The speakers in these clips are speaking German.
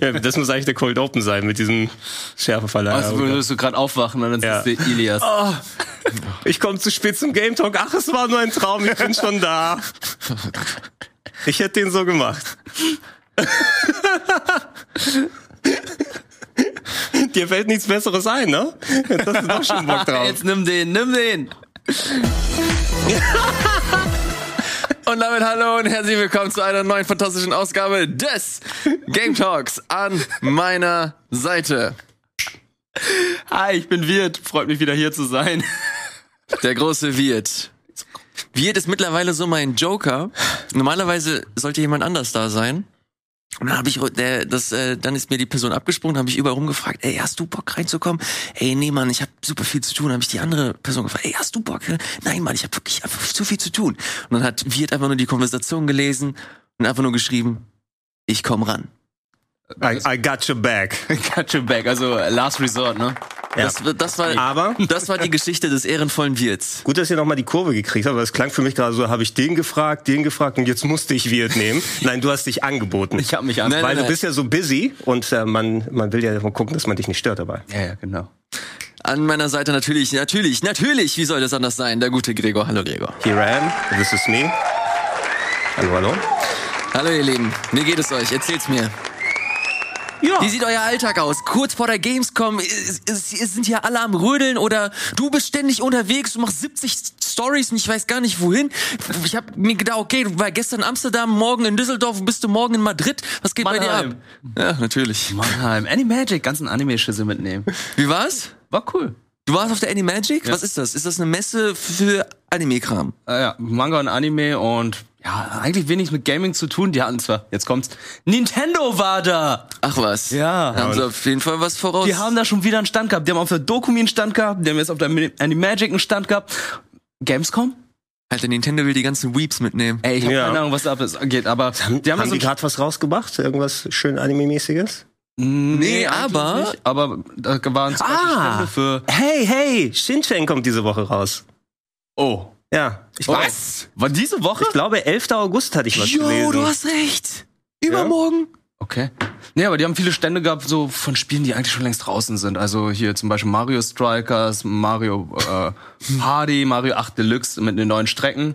Ja, das muss eigentlich der Cold Open sein mit diesem Schärfeverleih. Also würdest du gerade aufwachen und dann Ja. siehst du Ilias. Oh, ich komme zu spät zum Game Talk. Ach, es war nur ein Traum, ich bin schon da. Ich hätte den so gemacht. Dir fällt nichts Besseres ein, ne? Jetzt hast du doch schon Bock drauf. Jetzt nimm den, nimm den. Und damit hallo und herzlich willkommen zu einer neuen fantastischen Ausgabe des Game Talks an meiner Seite. Hi, ich bin Wirt. Freut mich wieder hier zu sein. Der große Wirt. Wirt ist mittlerweile so mein Joker. Normalerweise sollte jemand anders da sein. Und dann habe ich der, das, äh, dann ist mir die Person abgesprungen, habe ich überall rumgefragt, ey, hast du Bock reinzukommen? Ey, nee, Mann, ich habe super viel zu tun. Habe ich die andere Person gefragt, ey, hast du Bock? Nein, Mann, ich habe wirklich einfach zu viel zu tun. Und dann hat Wirt einfach nur die Konversation gelesen und einfach nur geschrieben, ich komm ran. I, I got your back. Got your back. Also Last Resort, ne? Ja. Das, das war, Aber das war die Geschichte des ehrenvollen Wirts. gut, dass ihr nochmal die Kurve gekriegt habt, aber es klang für mich gerade so, habe ich den gefragt, den gefragt und jetzt musste ich Wirt nehmen. Nein, du hast dich angeboten. Ich habe mich an. Nein, Weil nein, du bist ja so busy und äh, man, man will ja gucken, dass man dich nicht stört dabei. Ja, ja, genau. An meiner Seite natürlich, natürlich, natürlich, wie soll das anders sein? Der gute Gregor. Hallo Gregor. Here I am, this is me. Hallo, hallo. Hallo ihr Lieben, wie geht es euch? Erzählt's mir. Ja. Wie sieht euer Alltag aus? Kurz vor der Gamescom, es, es, es sind hier alle am Rödeln oder du bist ständig unterwegs, du machst 70 Stories und ich weiß gar nicht wohin. Ich habe mir gedacht, okay, du war gestern in Amsterdam, morgen in Düsseldorf, bist du morgen in Madrid. Was geht bei dir ab? Mannheim. Ja, natürlich. Mannheim. Animagic, ganzen Anime-Schüssel mitnehmen. Wie war's? War cool. Du warst auf der Animagic? Was ist das? Ist das eine Messe für Anime-Kram? Äh, ja, Manga und Anime und ja, eigentlich wenig mit Gaming zu tun. Die hatten zwar, jetzt kommt's, Nintendo war da. Ach was. Ja. Da haben sie auf jeden Fall was voraus. Die haben da schon wieder einen Stand gehabt. Die haben auf der Dokumi einen Stand gehabt. Die haben jetzt auf der Animagic einen Stand gehabt. Gamescom? Alter, Nintendo will die ganzen Weeps mitnehmen. Ey, ich habe Ja. keine Ahnung, was da geht, aber Haben, die haben, haben so die gerade was rausgebracht? Irgendwas schön Anime-mäßiges? Nee, aber- aber aber da waren Beispiel Ah. Stände für Hey, hey, Shinchan kommt diese Woche raus. Oh. Ja, ich, Was? War diese Woche? ich glaube 11. August hatte ich was Jo, gelesen. du hast recht. Übermorgen. Okay. Nee, aber die haben viele Stände gehabt, so von Spielen, die eigentlich schon längst draußen sind. Also hier zum Beispiel Mario Strikers, Mario äh, Party, Mario 8 Deluxe mit den neuen Strecken.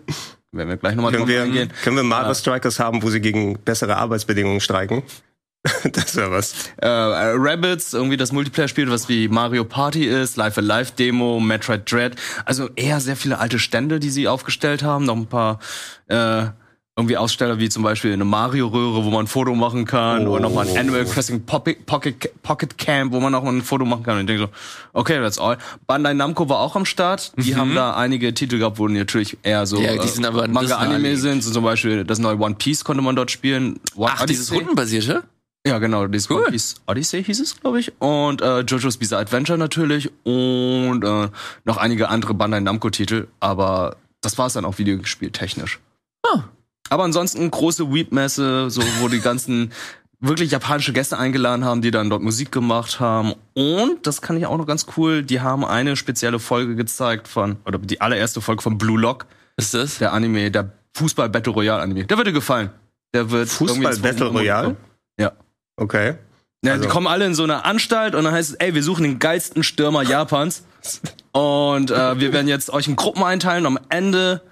Werden wir gleich nochmal können, drauf wir, eingehen. können wir Mario Ja. Strikers haben, wo sie gegen bessere Arbeitsbedingungen streiken? das wäre was. Äh, äh, Rabbids, irgendwie das Multiplayer-Spiel, was wie Mario Party ist, Live Alive Demo, Metroid Dread. Also eher sehr viele alte Stände, die sie aufgestellt haben. Noch ein paar äh, irgendwie Aussteller wie zum Beispiel eine Mario-Röhre, wo man ein Foto machen kann. Oh. Oder nochmal ein Animal Crossing Pocket, Pocket, Pocket Camp, wo man auch mal ein Foto machen kann. Und ich denke so, okay, that's all. Bandai Namco war auch am Start. Die haben da einige Titel gehabt, wo natürlich eher so Mhm. äh, Ja, die sind aber ein bisschen Manga-Anime sind. So zum Beispiel das neue One Piece konnte man dort spielen. One Ach, dieses Odyssey. rundenbasierte? Ja, genau, dieses Cool. Piece Odyssey hieß es, glaube ich. Und äh, JoJo's Bizarre Adventure natürlich und äh, noch einige andere Bandai Namco-Titel. Aber das war es dann auch Videospiel technisch. Ah. Aber ansonsten große Weep-Messe, so wo die ganzen wirklich japanische Gäste eingeladen haben, die dann dort Musik gemacht haben. Und das kann ich auch noch ganz cool. Die haben eine spezielle Folge gezeigt von oder die allererste Folge von Blue Lock, Ist das? der Anime, der Fußball Battle Royale Anime. Der wird dir gefallen. Der wird Fußball Battle Royale? Ja. Okay. Ja, Also- die kommen alle in so eine Anstalt und dann heißt es, ey, wir suchen den geilsten Stürmer Japans. Und äh, wir werden jetzt euch in Gruppen einteilen. Und am Ende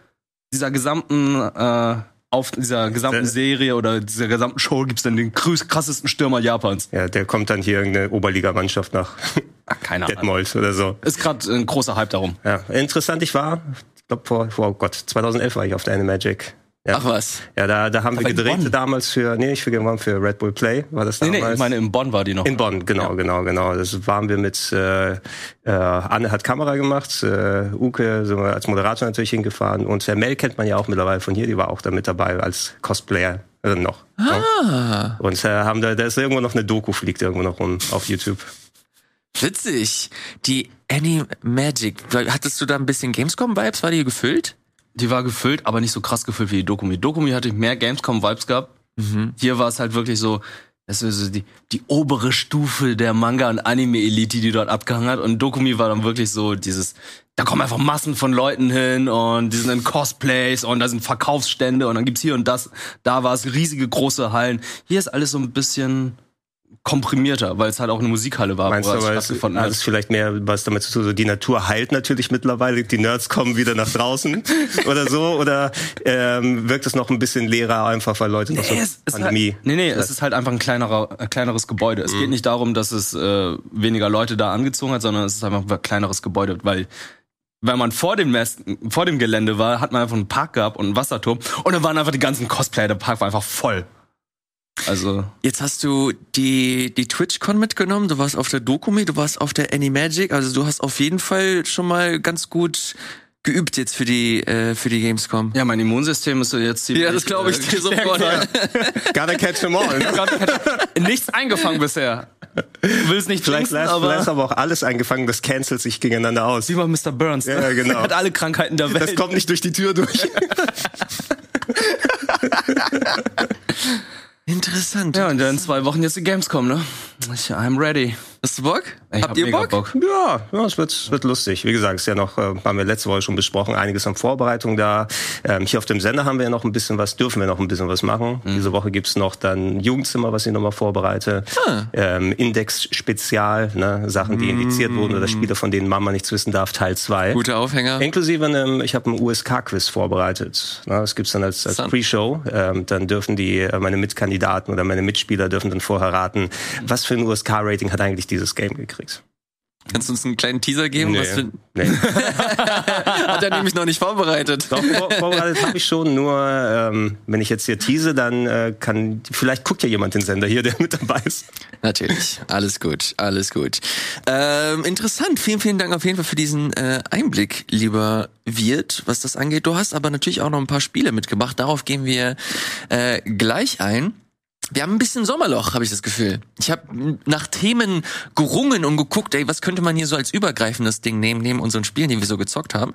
dieser gesamten äh, auf dieser gesamten Der- Serie oder dieser gesamten Show gibt's dann den krassesten Stürmer Japans. Ja, der kommt dann hier irgendeine Oberligamannschaft nach keine Ahnung. Detmold oder so. Ist gerade ein großer Hype darum. Ja, interessant, ich war, ich glaube vor, vor, oh Gott, 2011 war ich auf der Animagic. Ja. Ach was. Ja, da, da haben wir Aber in gedreht damals für, nee, nicht für, wir für Red Bull Play, war das Nee, damals. nee, ich meine, in Bonn war die noch. In Bonn, genau, genau, genau. Das waren wir mit, äh, äh, Anne hat Kamera gemacht, äh, Uke sind wir als Moderator natürlich hingefahren und Herr Mel kennt man ja auch mittlerweile von hier, die war auch da mit dabei als Cosplayerin noch. Ah. Und äh, haben da, da ist irgendwo noch eine Doku, fliegt irgendwo noch rum auf YouTube. Witzig. Die Annie Magic. Hattest du da ein bisschen Gamescom-Vibes? War die gefüllt? Die war gefüllt, aber nicht so krass gefüllt wie die Dokumi. Dokumi hatte mehr Gamescom-Vibes gehabt. Hier war es halt wirklich so, das ist so die, die obere Stufe der Manga- und Anime-Elite, die dort abgehangen hat. Und Dokumi war dann wirklich so dieses, da kommen einfach Massen von Leuten hin und die sind in Cosplays und da sind Verkaufsstände und dann gibt's hier und das. Da war es riesige große Hallen. Hier ist alles so ein bisschen komprimierter, weil es halt auch eine Musikhalle war, Meinst wo du, es stattgefunden hat hat. es vielleicht mehr was damit zu tun, so die Natur heilt natürlich mittlerweile, die Nerds kommen wieder nach draußen oder so, oder ähm, wirkt es noch ein bisschen leerer einfach, weil Leute noch so Nee, es ist Pandemie... Halt, nee, nee, es ist halt einfach ein kleinerer, ein kleineres Gebäude. Es Mhm. geht nicht darum, dass es äh, weniger Leute da angezogen hat, sondern es ist einfach ein kleineres Gebäude, weil wenn man vor dem, Nest, vor dem Gelände war, hat man einfach einen Park gehabt und einen Wasserturm und dann waren einfach die ganzen Cosplayer, der Park war einfach voll. Also, Jetzt hast du die, die TwitchCon mitgenommen, du warst auf der Dokumi, du warst auf der Animagic, also du hast auf jeden Fall schon mal ganz gut geübt jetzt für die, äh, für die Gamescom. ja, mein Immunsystem ist so jetzt ziemlich... Ja, das glaube ich äh, dir sofort. Gotta catch them all. Ne? Hatte nichts eingefangen bisher. Will es nicht Vielleicht, jinxen, aber vielleicht ist aber auch alles eingefangen, das cancelt sich gegeneinander aus. wie bei Mr. Burns. Ne? Ja, genau. Er hat alle Krankheiten der Welt. Das kommt nicht durch die Tür durch. Interessant. ja, und dann in zwei Wochen jetzt die Gamescom, ne? Ich, I'm ready. Hast du Bock? Ich Habt hab ihr mega Bock? Ja, ja es wird, es wird lustig. Wie gesagt, ist ja noch, äh, haben wir letzte Woche schon besprochen, einiges an Vorbereitung da. Ähm, hier auf dem Sender haben wir ja noch ein bisschen was, dürfen wir noch ein bisschen was machen. Diese Woche gibt's noch dann Jugendzimmer, was ich nochmal vorbereite. Ähm, Index-Spezial, ne? Sachen, die indiziert wurden oder Spiele, von denen Mama nichts wissen darf, Teil 2. Guter Aufhänger. Inklusive einem, ich habe einen USK-Quiz vorbereitet. Na, das gibt's dann als, als. Pre-Show. Ähm, dann dürfen die, äh, meine Mitkandidaten oder meine Mitspieler dürfen dann vorher raten, was für ein USK-Rating hat eigentlich dieses Game gekriegt. Kannst du uns einen kleinen Teaser geben? Was für, nee. hat er nämlich noch nicht vorbereitet. Doch, vor, vorbereitet habe ich schon, nur ähm, wenn ich jetzt hier tease, dann äh, kann, vielleicht guckt ja jemand den Sender hier, der mit dabei ist. Natürlich. Alles gut, alles gut. Ähm, interessant. Vielen, vielen Dank auf jeden Fall für diesen äh, Einblick, lieber Wirt, was das angeht. Du hast aber natürlich auch noch ein paar Spiele mitgebracht. Darauf gehen wir äh, gleich ein. Wir haben ein bisschen Sommerloch, habe ich das Gefühl. Ich habe nach Themen gerungen und geguckt, ey, was könnte man hier so als übergreifendes Ding nehmen, neben unseren Spielen, die wir so gezockt haben.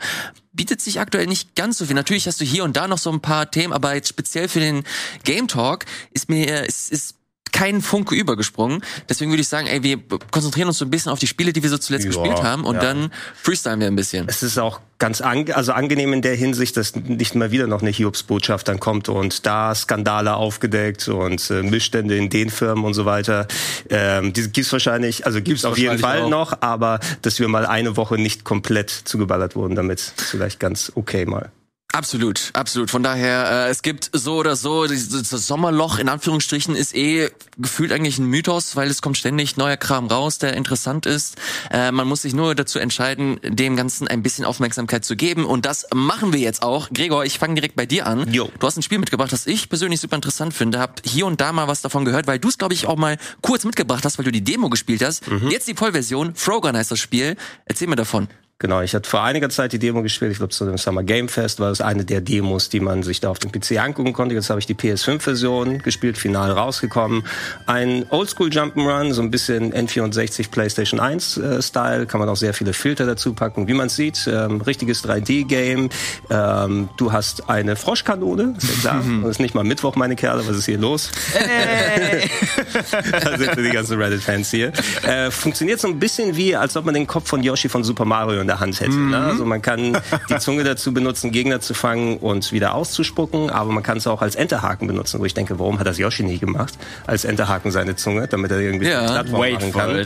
Bietet sich aktuell nicht ganz so viel. Natürlich hast du hier und da noch so ein paar Themen, aber jetzt speziell für den Game Talk ist mir, ist, ist kein Funke übergesprungen. Deswegen würde ich sagen, ey, wir konzentrieren uns so ein bisschen auf die Spiele, die wir so zuletzt Ja, gespielt haben und ja. dann freestylen wir ein bisschen. Es ist auch ganz ange also angenehm in der Hinsicht, dass nicht mal wieder noch eine Hiobsbotschaft dann kommt und da Skandale aufgedeckt und äh, Missstände in den Firmen und so weiter. Ähm, die gibt's wahrscheinlich, also gibt's auf jeden Fall auch. noch, aber dass wir mal eine Woche nicht komplett zugeballert wurden, damit ist vielleicht ganz okay mal. Absolut, absolut. Von daher, äh, es gibt so oder so, dieses das Sommerloch in Anführungsstrichen ist eh gefühlt eigentlich ein Mythos, weil es kommt ständig neuer Kram raus, der interessant ist. Äh, man muss sich nur dazu entscheiden, dem Ganzen ein bisschen Aufmerksamkeit zu geben und das machen wir jetzt auch. Gregor, ich fange direkt bei dir an. Jo. Du hast ein Spiel mitgebracht, das ich persönlich super interessant finde. Hab hier und da mal was davon gehört, weil du es, glaube ich, auch mal kurz mitgebracht hast, weil du die Demo gespielt hast. Jetzt die Vollversion. Frogun heißt das Spiel. Erzähl mir davon. Genau, ich hatte vor einiger Zeit die Demo gespielt. Ich glaube, zu dem Summer Game Fest war es eine der Demos, die man sich da auf dem PC angucken konnte. Jetzt habe ich die PS5-Version gespielt, final rausgekommen. Ein Oldschool Jump'n'Run, so ein bisschen N64 PlayStation 1 äh. Kann man auch sehr viele Filter dazu packen, wie man sieht. Ähm, richtiges 3D-Game. Ähm, du hast eine Froschkanone, ist ja klar. Und es ist nicht mal Mittwoch, meine Kerle. Was ist hier los? da sind die ganzen Reddit-Fans hier. Äh, funktioniert so ein bisschen wie, als ob man den Kopf von Yoshi von Super Mario in der Hand hätte. Ne? Also man kann die Zunge dazu benutzen, Gegner zu fangen und wieder auszuspucken, aber man kann es auch als Enterhaken benutzen, wo ich denke, warum hat das Yoshi nie gemacht? Als Enterhaken seine Zunge, damit er irgendwie Ja. Plattform machen kann.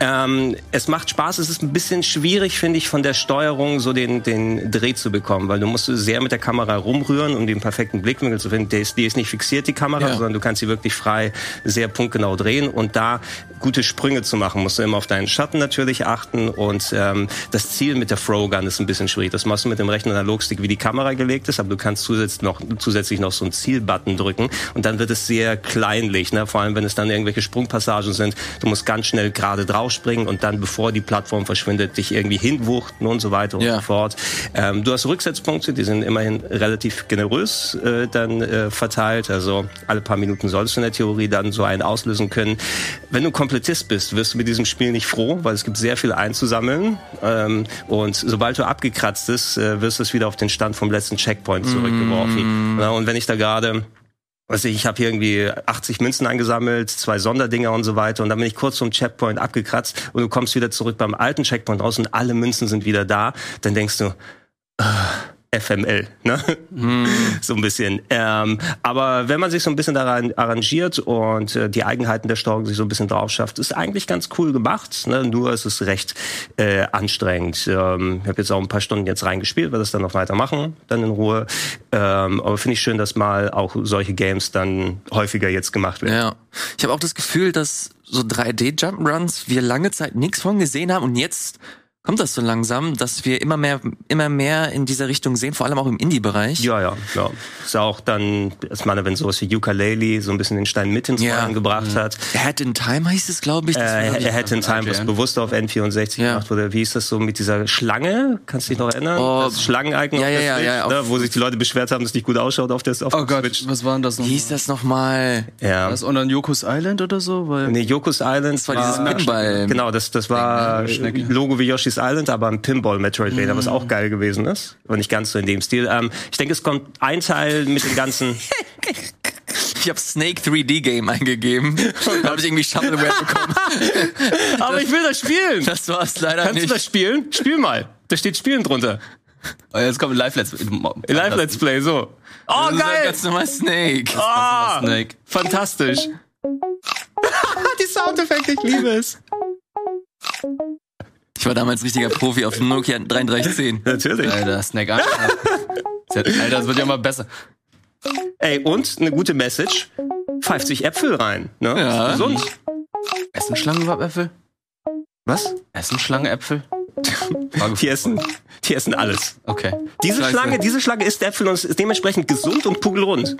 Ähm, es macht Spaß, es ist ein bisschen schwierig, finde ich, von der Steuerung so den, den Dreh zu bekommen, weil du musst sehr mit der Kamera rumrühren, um den perfekten Blickwinkel zu finden. Die ist, die ist nicht fixiert, die Kamera, Ja. sondern du kannst sie wirklich frei, sehr punktgenau drehen und da gute Sprünge zu machen, musst du immer auf deinen Schatten natürlich achten und ähm, das Ziel mit der Throw-Gun ist ein bisschen schwierig. Das machst du mit dem rechten Analogstick, wie die Kamera gelegt ist, aber du kannst zusätzlich noch, zusätzlich noch so einen Zielbutton drücken und dann wird es sehr kleinlich, ne? vor allem wenn es dann irgendwelche Sprungpassagen sind. Du musst ganz schnell gerade drauf springen und dann, bevor die Plattform verschwindet, dich irgendwie hinwuchten und so weiter und Ja. so fort. Ähm, du hast Rücksetzpunkte, die sind immerhin relativ generös äh, dann äh, verteilt. Also alle paar Minuten solltest du in der Theorie dann so einen auslösen können. Wenn du Komplettist bist, wirst du mit diesem Spiel nicht froh, weil es gibt sehr viel einzusammeln. Ähm, und sobald du abgekratzt bist, äh, wirst du es wieder auf den Stand vom letzten Checkpoint zurückgeworfen. Ja, und wenn ich da gerade Weiß ich, ich habe hier irgendwie 80 Münzen eingesammelt, zwei Sonderdinger und so weiter und dann bin ich kurz vom Checkpoint abgekratzt und du kommst wieder zurück beim alten Checkpoint raus und alle Münzen sind wieder da, dann denkst du, ah, FML, ne? so ein bisschen. Ähm, aber wenn man sich so ein bisschen daran arrangiert und äh, die Eigenheiten der Steuerung sich so ein bisschen drauf schafft, ist eigentlich ganz cool gemacht. Ne? Nur ist es recht äh, anstrengend. Ähm, ich habe jetzt auch ein paar Stunden jetzt reingespielt, werde das dann noch weitermachen, dann in Ruhe. Ähm, aber finde ich schön, dass mal auch solche Games dann häufiger jetzt gemacht werden. Ja. Ich habe auch das Gefühl, dass so 3D-Jump'n'Runs wir lange Zeit nichts von gesehen haben und jetzt kommt das so langsam, dass wir immer mehr, immer mehr in dieser Richtung sehen, vor allem auch im Indie-Bereich. Ja, ja, ja. Ist auch dann, ich meine, wenn sowas wie Ukulele so ein bisschen den Stein mit ins Ja. Rollen gebracht hat. Ahead in Time heißt es, glaube ich. Das war, Äh, er hätte in Time, was bewusst auf N64 Ja. gemacht wurde. Wie ist das so mit dieser Schlange? Kannst du dich noch erinnern? Oh. das Schlangen-Icon Ja, auf ja, der ja, Switch, ja, auf- ne, wo sich die Leute beschwert haben, dass es nicht gut ausschaut auf der, auf Oh Gott, Switch. was war denn das noch? Wie hieß das nochmal? Ja. Das und dann Yoko's Island oder so? Weil Nee, Yoko's Island Das war dieses Pinball. Genau, das, das war. Logo wie Yoshi's Island, aber ein Pinball-Metroidvania, was auch geil gewesen ist. Aber nicht ganz so in dem Stil. Ähm, ich denke, es kommt ein Teil mit dem ganzen... Ich habe Snake 3D Game eingegeben. da habe ich irgendwie Shovelware bekommen. aber ich will das spielen! Das war's leider Kannst du nicht. das spielen? Spiel mal. Da steht Spielen drunter. Oh, jetzt kommt ein Live-Let's Live Let's Play, so. Oh, Das ist geil! Ganz normal Snake. Ah, Snake. fantastisch. Die Soundeffekte, ich liebe es. Ich war damals richtiger Profi auf dem Nokia 3310. Natürlich. Alter, Snake. Alter, Alter, das wird ja immer besser. Ey, und eine gute Message. Pfeift sich Äpfel rein. Ne? Ja. Ist Gesund. Essen Schlangen überhaupt Äpfel? Was? Essen Schlangen Äpfel? Die essen, die essen alles. Okay. Diese Scheiße. Schlange, diese Schlange isst Äpfel und ist dementsprechend gesund und kugelrund.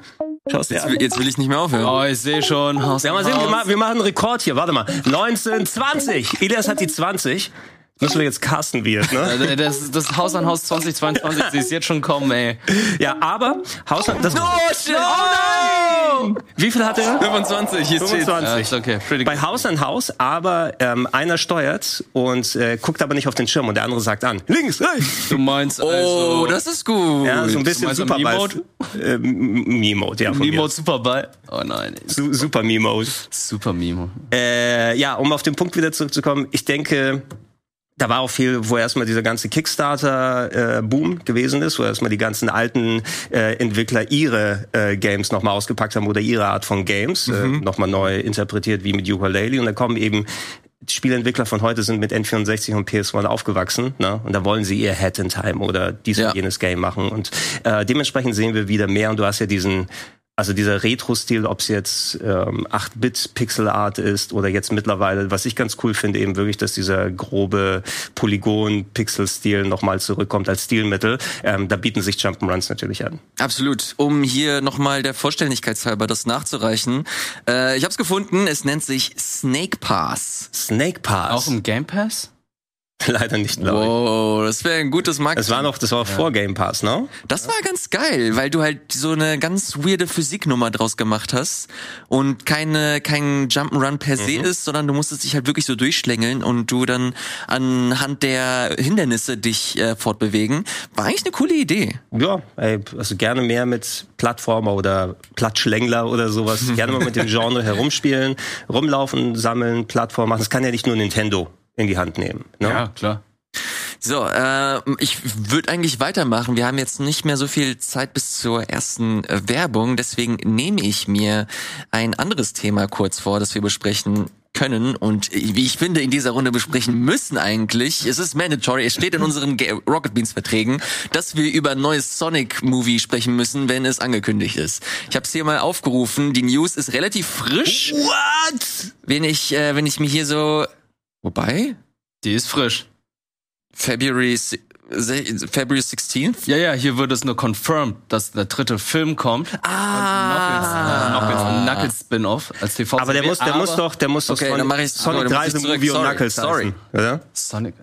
Schau's dir an. Jetzt will ich nicht mehr aufhören. Oh, ich sehe schon. Haus Ja, mal sehen, wir, Haus. ma wir machen einen Rekord hier. Warte mal. 1920. Elias hat die 20. Müssen wir jetzt Carsten wird, ne? Das, das Haus an Haus 2022, siehst jetzt schon kommen, ey. Ja, aber Haus an... Das, Oh, shit. oh nein! Wie viel hat er? 25, hier steht. 25. Ja, ist okay. Pretty bei. Haus an Haus, aber ähm, einer steuert und äh, guckt aber nicht auf den Schirm und der andere sagt an. Links, hey! Du meinst Oh, also... das ist gut. Ja, so ein bisschen Superball. Meme-Mode? Äh, M- Meme-Mode, ja. Von mir. Mimo Superball. Oh nein. Su super Meme-Mode. Super Mimo. Äh, ja, um auf den Punkt wieder zurückzukommen, ich denke, da war auch viel, wo erstmal dieser ganze Kickstarter-Boom gewesen ist, wo erstmal die ganzen alten äh, Entwickler ihre äh, Games nochmal ausgepackt haben oder ihre Art von Games äh, nochmal neu interpretiert, wie mit Ukulele. Und da kommen eben die Spieleentwickler von heute sind mit N64 und PS1 aufgewachsen, ne? Und da wollen sie ihr Head in Time oder dies Ja. und jenes Game machen. Und äh, dementsprechend sehen wir wieder mehr. Und du hast ja diesen also dieser Retro-Stil, ob es jetzt ähm, 8-Bit-Pixel-Art ist oder jetzt mittlerweile, was ich ganz cool finde, eben wirklich, dass dieser grobe Polygon-Pixel-Stil nochmal zurückkommt als Stilmittel. Ähm, da bieten sich Jump'n'Runs natürlich an. Absolut. Um hier nochmal der Vollständigkeitshalber das nachzureichen. Äh, ich habe es gefunden, es nennt sich Snake Pass. Snake Pass. Auch im Game Pass? Leider nicht, glaube ich. Wow, das wäre ein gutes Marketing. Das war noch, das war vor Game Pass, ne? Das war ganz geil, weil du halt so eine ganz weirde Physiknummer draus gemacht hast und keine kein Jump'n'Run per se ist, sondern du musstest dich halt wirklich so durchschlängeln und du dann anhand der Hindernisse dich äh, fortbewegen. War eigentlich eine coole Idee. Ja, ey, also gerne mehr mit Plattformer oder Plattschlängler oder sowas. gerne mal mit dem Genre herumspielen, rumlaufen, sammeln, Plattform machen. Das kann ja nicht nur Nintendo in die Hand nehmen. Ne? Ja, klar. So, äh, ich würde eigentlich weitermachen. Wir haben jetzt nicht mehr so viel Zeit bis zur ersten äh, Werbung, deswegen nehme ich mir ein anderes Thema kurz vor, das wir besprechen können und wie ich finde in dieser Runde besprechen müssen eigentlich. Es ist mandatory, es steht in unseren Rocket Beans Verträgen, dass wir über ein neues Sonic Movie sprechen müssen, wenn es angekündigt ist. Ich habe es hier mal aufgerufen, die News ist relativ frisch. What? Wenn ich äh, wenn ich mir hier so wobei Die ist frisch. February February 16th Ja, ja, hier wird es nur confirmed, dass der dritte Film kommt. Ah. Knuckles, äh, Knuckles, Knuckles Spin-off als TV. Aber der muss, der muss doch, der muss doch Okay, Sonic, dann Sonic dann mach 3 ich's The zurück. Movie und Knuckles sorry. heißen, oder? Sonic.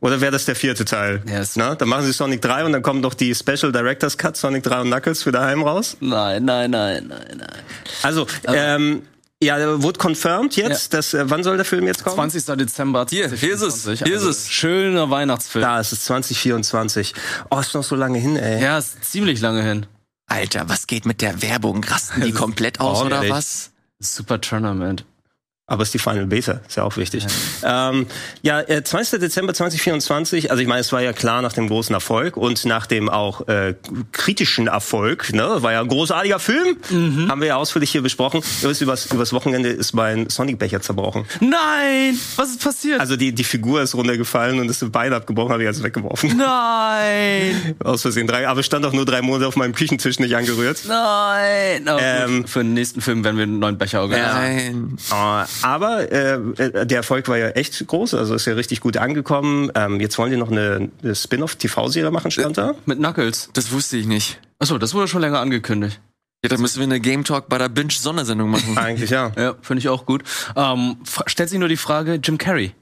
Oder wäre das der vierte Teil? Ja, es- Na, dann machen sie Sonic 3 und dann kommt noch die Special Director's Cut Sonic 3 und Knuckles für daheim raus. Nein, nein, nein, nein, nein. Also, ähm, ja, wurde confirmed jetzt, dass, äh, wann soll der Film jetzt kommen? 20. Dezember Hier, hier ist es, 2024. hier ist Also, es. Schöner Weihnachtsfilm. Da, es ist 2024. Oh, ist noch so lange hin, ey. Ja, ist ziemlich lange hin. Alter, was geht mit der Werbung? Rasten die komplett aus oder was? Super Tournament. Aber es ist die Final Beta, ist ja auch wichtig. Ja, ähm, ja äh, 20. Dezember 2024, also ich meine, es war ja klar nach dem großen Erfolg und nach dem auch äh, kritischen Erfolg, ne, war ja ein großartiger Film, mhm. haben wir ja ausführlich hier besprochen. Übers, übers Wochenende ist mein Sonic-Becher zerbrochen. Nein! Was ist passiert? Also die, die Figur ist runtergefallen und ist Bein abgebrochen, habe ich also weggeworfen. Nein! Aus Versehen drei, aber stand auch nur drei Monate auf meinem Küchentisch nicht angerührt. Nein! Oh, ähm, Für den nächsten Film werden wir einen neuen Becher organisieren. Nein. Oh, aber äh, äh, der Erfolg war ja echt groß, also ist ja richtig gut angekommen. Ähm, jetzt wollen die noch eine, eine Spin-off-TV-Serie machen, stand da? Mit Knuckles. Das wusste ich nicht. Achso, das wurde schon länger angekündigt. Ja, dann müssen wir eine Game Talk bei der Binge Sondersendung machen. Eigentlich ja. Ja, finde ich auch gut. Ähm, stellt sich nur die Frage, Jim Carrey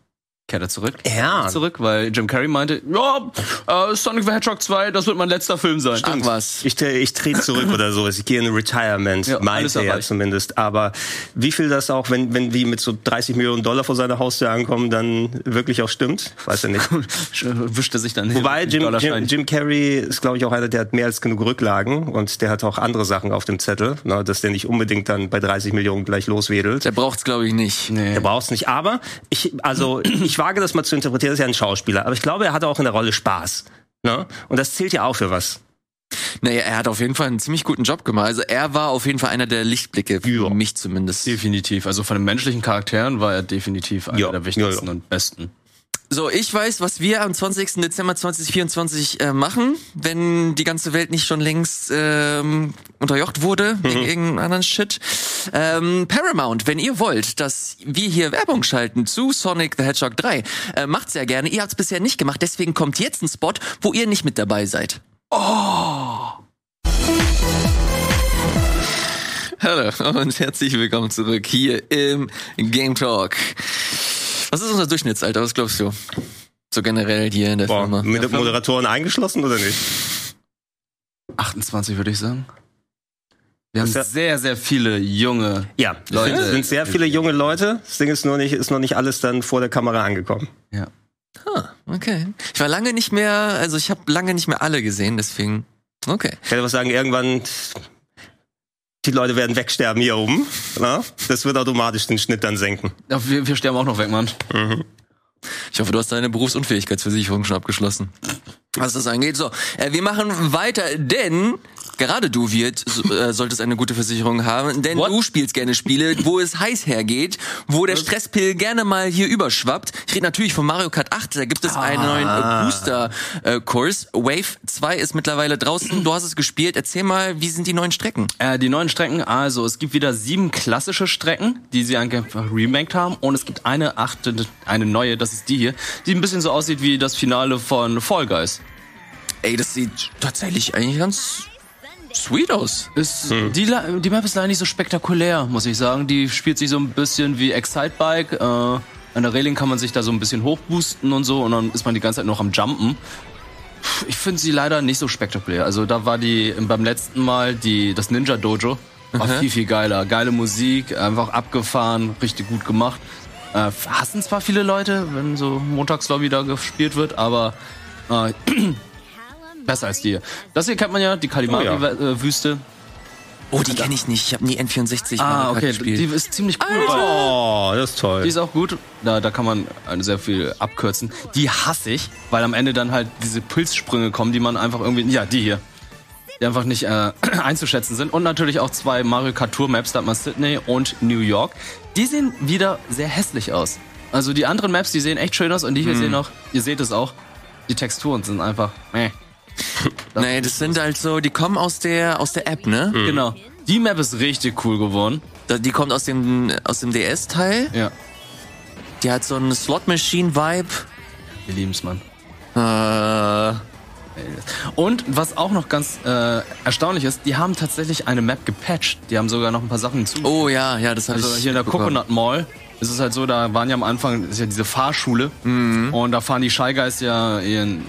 kehrt er zurück. Ja. Zurück, weil Jim Carrey meinte, ja, äh, Sonic the Hedgehog 2, das wird mein letzter Film sein. Stimmt. Was. Ich, ich trete zurück oder so. Ich gehe in Retirement, ja, meinte er zumindest. Aber wie viel das auch, wenn, wenn die mit so 30 Millionen Dollar vor seiner Haustür ankommen, dann wirklich auch stimmt? Weiß er nicht. Wischt er sich dann Wobei Jim, Jim, Jim Carrey ist, glaube ich, auch einer, der hat mehr als genug Rücklagen und der hat auch andere Sachen auf dem Zettel, ne, dass der nicht unbedingt dann bei 30 Millionen gleich loswedelt. Der braucht's, glaube ich, nicht. Nee. Der braucht's nicht. Aber ich, also ich wage das mal zu interpretieren, das ist ja ein Schauspieler. Aber ich glaube, er hatte auch in der Rolle Spaß. Ne? Und das zählt ja auch für was. Naja, er hat auf jeden Fall einen ziemlich guten Job gemacht. Also er war auf jeden Fall einer der Lichtblicke, für ja. mich zumindest. Definitiv. Also von den menschlichen Charakteren war er definitiv einer ja. der wichtigsten ja, und besten. So, ich weiß, was wir am 20. Dezember 2024 äh, machen, wenn die ganze Welt nicht schon längst ähm, unterjocht wurde mhm. wegen irgendeinem anderen Shit. Ähm, Paramount, wenn ihr wollt, dass wir hier Werbung schalten zu Sonic the Hedgehog 3, äh, macht sehr gerne. Ihr habt es bisher nicht gemacht, deswegen kommt jetzt ein Spot, wo ihr nicht mit dabei seid. Oh! Hallo und herzlich willkommen zurück hier im Game Talk. Was ist unser Durchschnittsalter? Was glaubst du? So generell hier in der Boah, Firma. Mit Moderatoren eingeschlossen oder nicht? 28 würde ich sagen. Wir haben sehr, sehr viele junge ja, Leute. Es sind sehr viele junge Leute. Das Ding ist nur nicht, ist noch nicht alles dann vor der Kamera angekommen. Ja. Ah, okay. Ich war lange nicht mehr, also ich habe lange nicht mehr alle gesehen, deswegen. Okay. Ich hätte was sagen, irgendwann die Leute werden wegsterben hier oben. Na? Das wird automatisch den Schnitt dann senken. Ja, wir, wir sterben auch noch weg, Mann. Mhm. Ich hoffe, du hast deine Berufsunfähigkeitsversicherung schon abgeschlossen. Was das angeht. So, äh, wir machen weiter, denn Gerade du, Wirt, äh, solltest eine gute Versicherung haben, denn What? du spielst gerne Spiele, wo es heiß hergeht, wo der Stresspill gerne mal hier überschwappt. Ich rede natürlich von Mario Kart 8, da gibt es ah. einen neuen äh, Booster-Kurs. Äh, Wave 2 ist mittlerweile draußen, du hast es gespielt. Erzähl mal, wie sind die neuen Strecken? Äh, die neuen Strecken, also es gibt wieder sieben klassische Strecken, die sie einfach remaked haben und es gibt eine achte, eine neue, das ist die hier, die ein bisschen so aussieht wie das Finale von Fall Guys. Ey, das sieht tatsächlich eigentlich ganz sweet aus. Ist, hm. die, die Map ist leider nicht so spektakulär, muss ich sagen. Die spielt sich so ein bisschen wie Excite Bike. Äh, an der Reling kann man sich da so ein bisschen hochboosten und so und dann ist man die ganze Zeit noch am Jumpen. Ich finde sie leider nicht so spektakulär. Also da war die beim letzten Mal die das Ninja Dojo war mhm. viel viel geiler. Geile Musik, einfach abgefahren, richtig gut gemacht. Äh, hassen zwar viele Leute, wenn so Montagslobby da gespielt wird, aber äh, Besser als die. Das hier kennt man ja, die Kalimari-Wüste. Oh, die kenne ich nicht. Ich habe nie N64 ah, okay. gespielt. Die ist ziemlich cool. Oh, das ist toll. Die ist auch gut. Da, da kann man sehr viel abkürzen. Die hasse ich, weil am Ende dann halt diese Pulssprünge kommen, die man einfach irgendwie. Ja, die hier. Die einfach nicht äh, einzuschätzen sind. Und natürlich auch zwei Mario Kart Tour Maps, da hat man Sydney und New York. Die sehen wieder sehr hässlich aus. Also die anderen Maps, die sehen echt schön aus und die hier hm. sehen auch, ihr seht es auch, die Texturen sind einfach meh. nee, das sind halt so, die kommen aus der, aus der App, ne? Mhm. Genau. Die Map ist richtig cool geworden. Die kommt aus dem, aus dem DS-Teil. Ja. Die hat so einen Slot-Machine-Vibe. Wir lieben's, Mann. Äh. Und was auch noch ganz äh, erstaunlich ist, die haben tatsächlich eine Map gepatcht. Die haben sogar noch ein paar Sachen hinzu. Oh ja, ja, das habe also ich. Hier in der Coconut Mall ist es halt so, da waren ja am Anfang ist ja diese Fahrschule mhm. und da fahren die Shy Guys ja ihren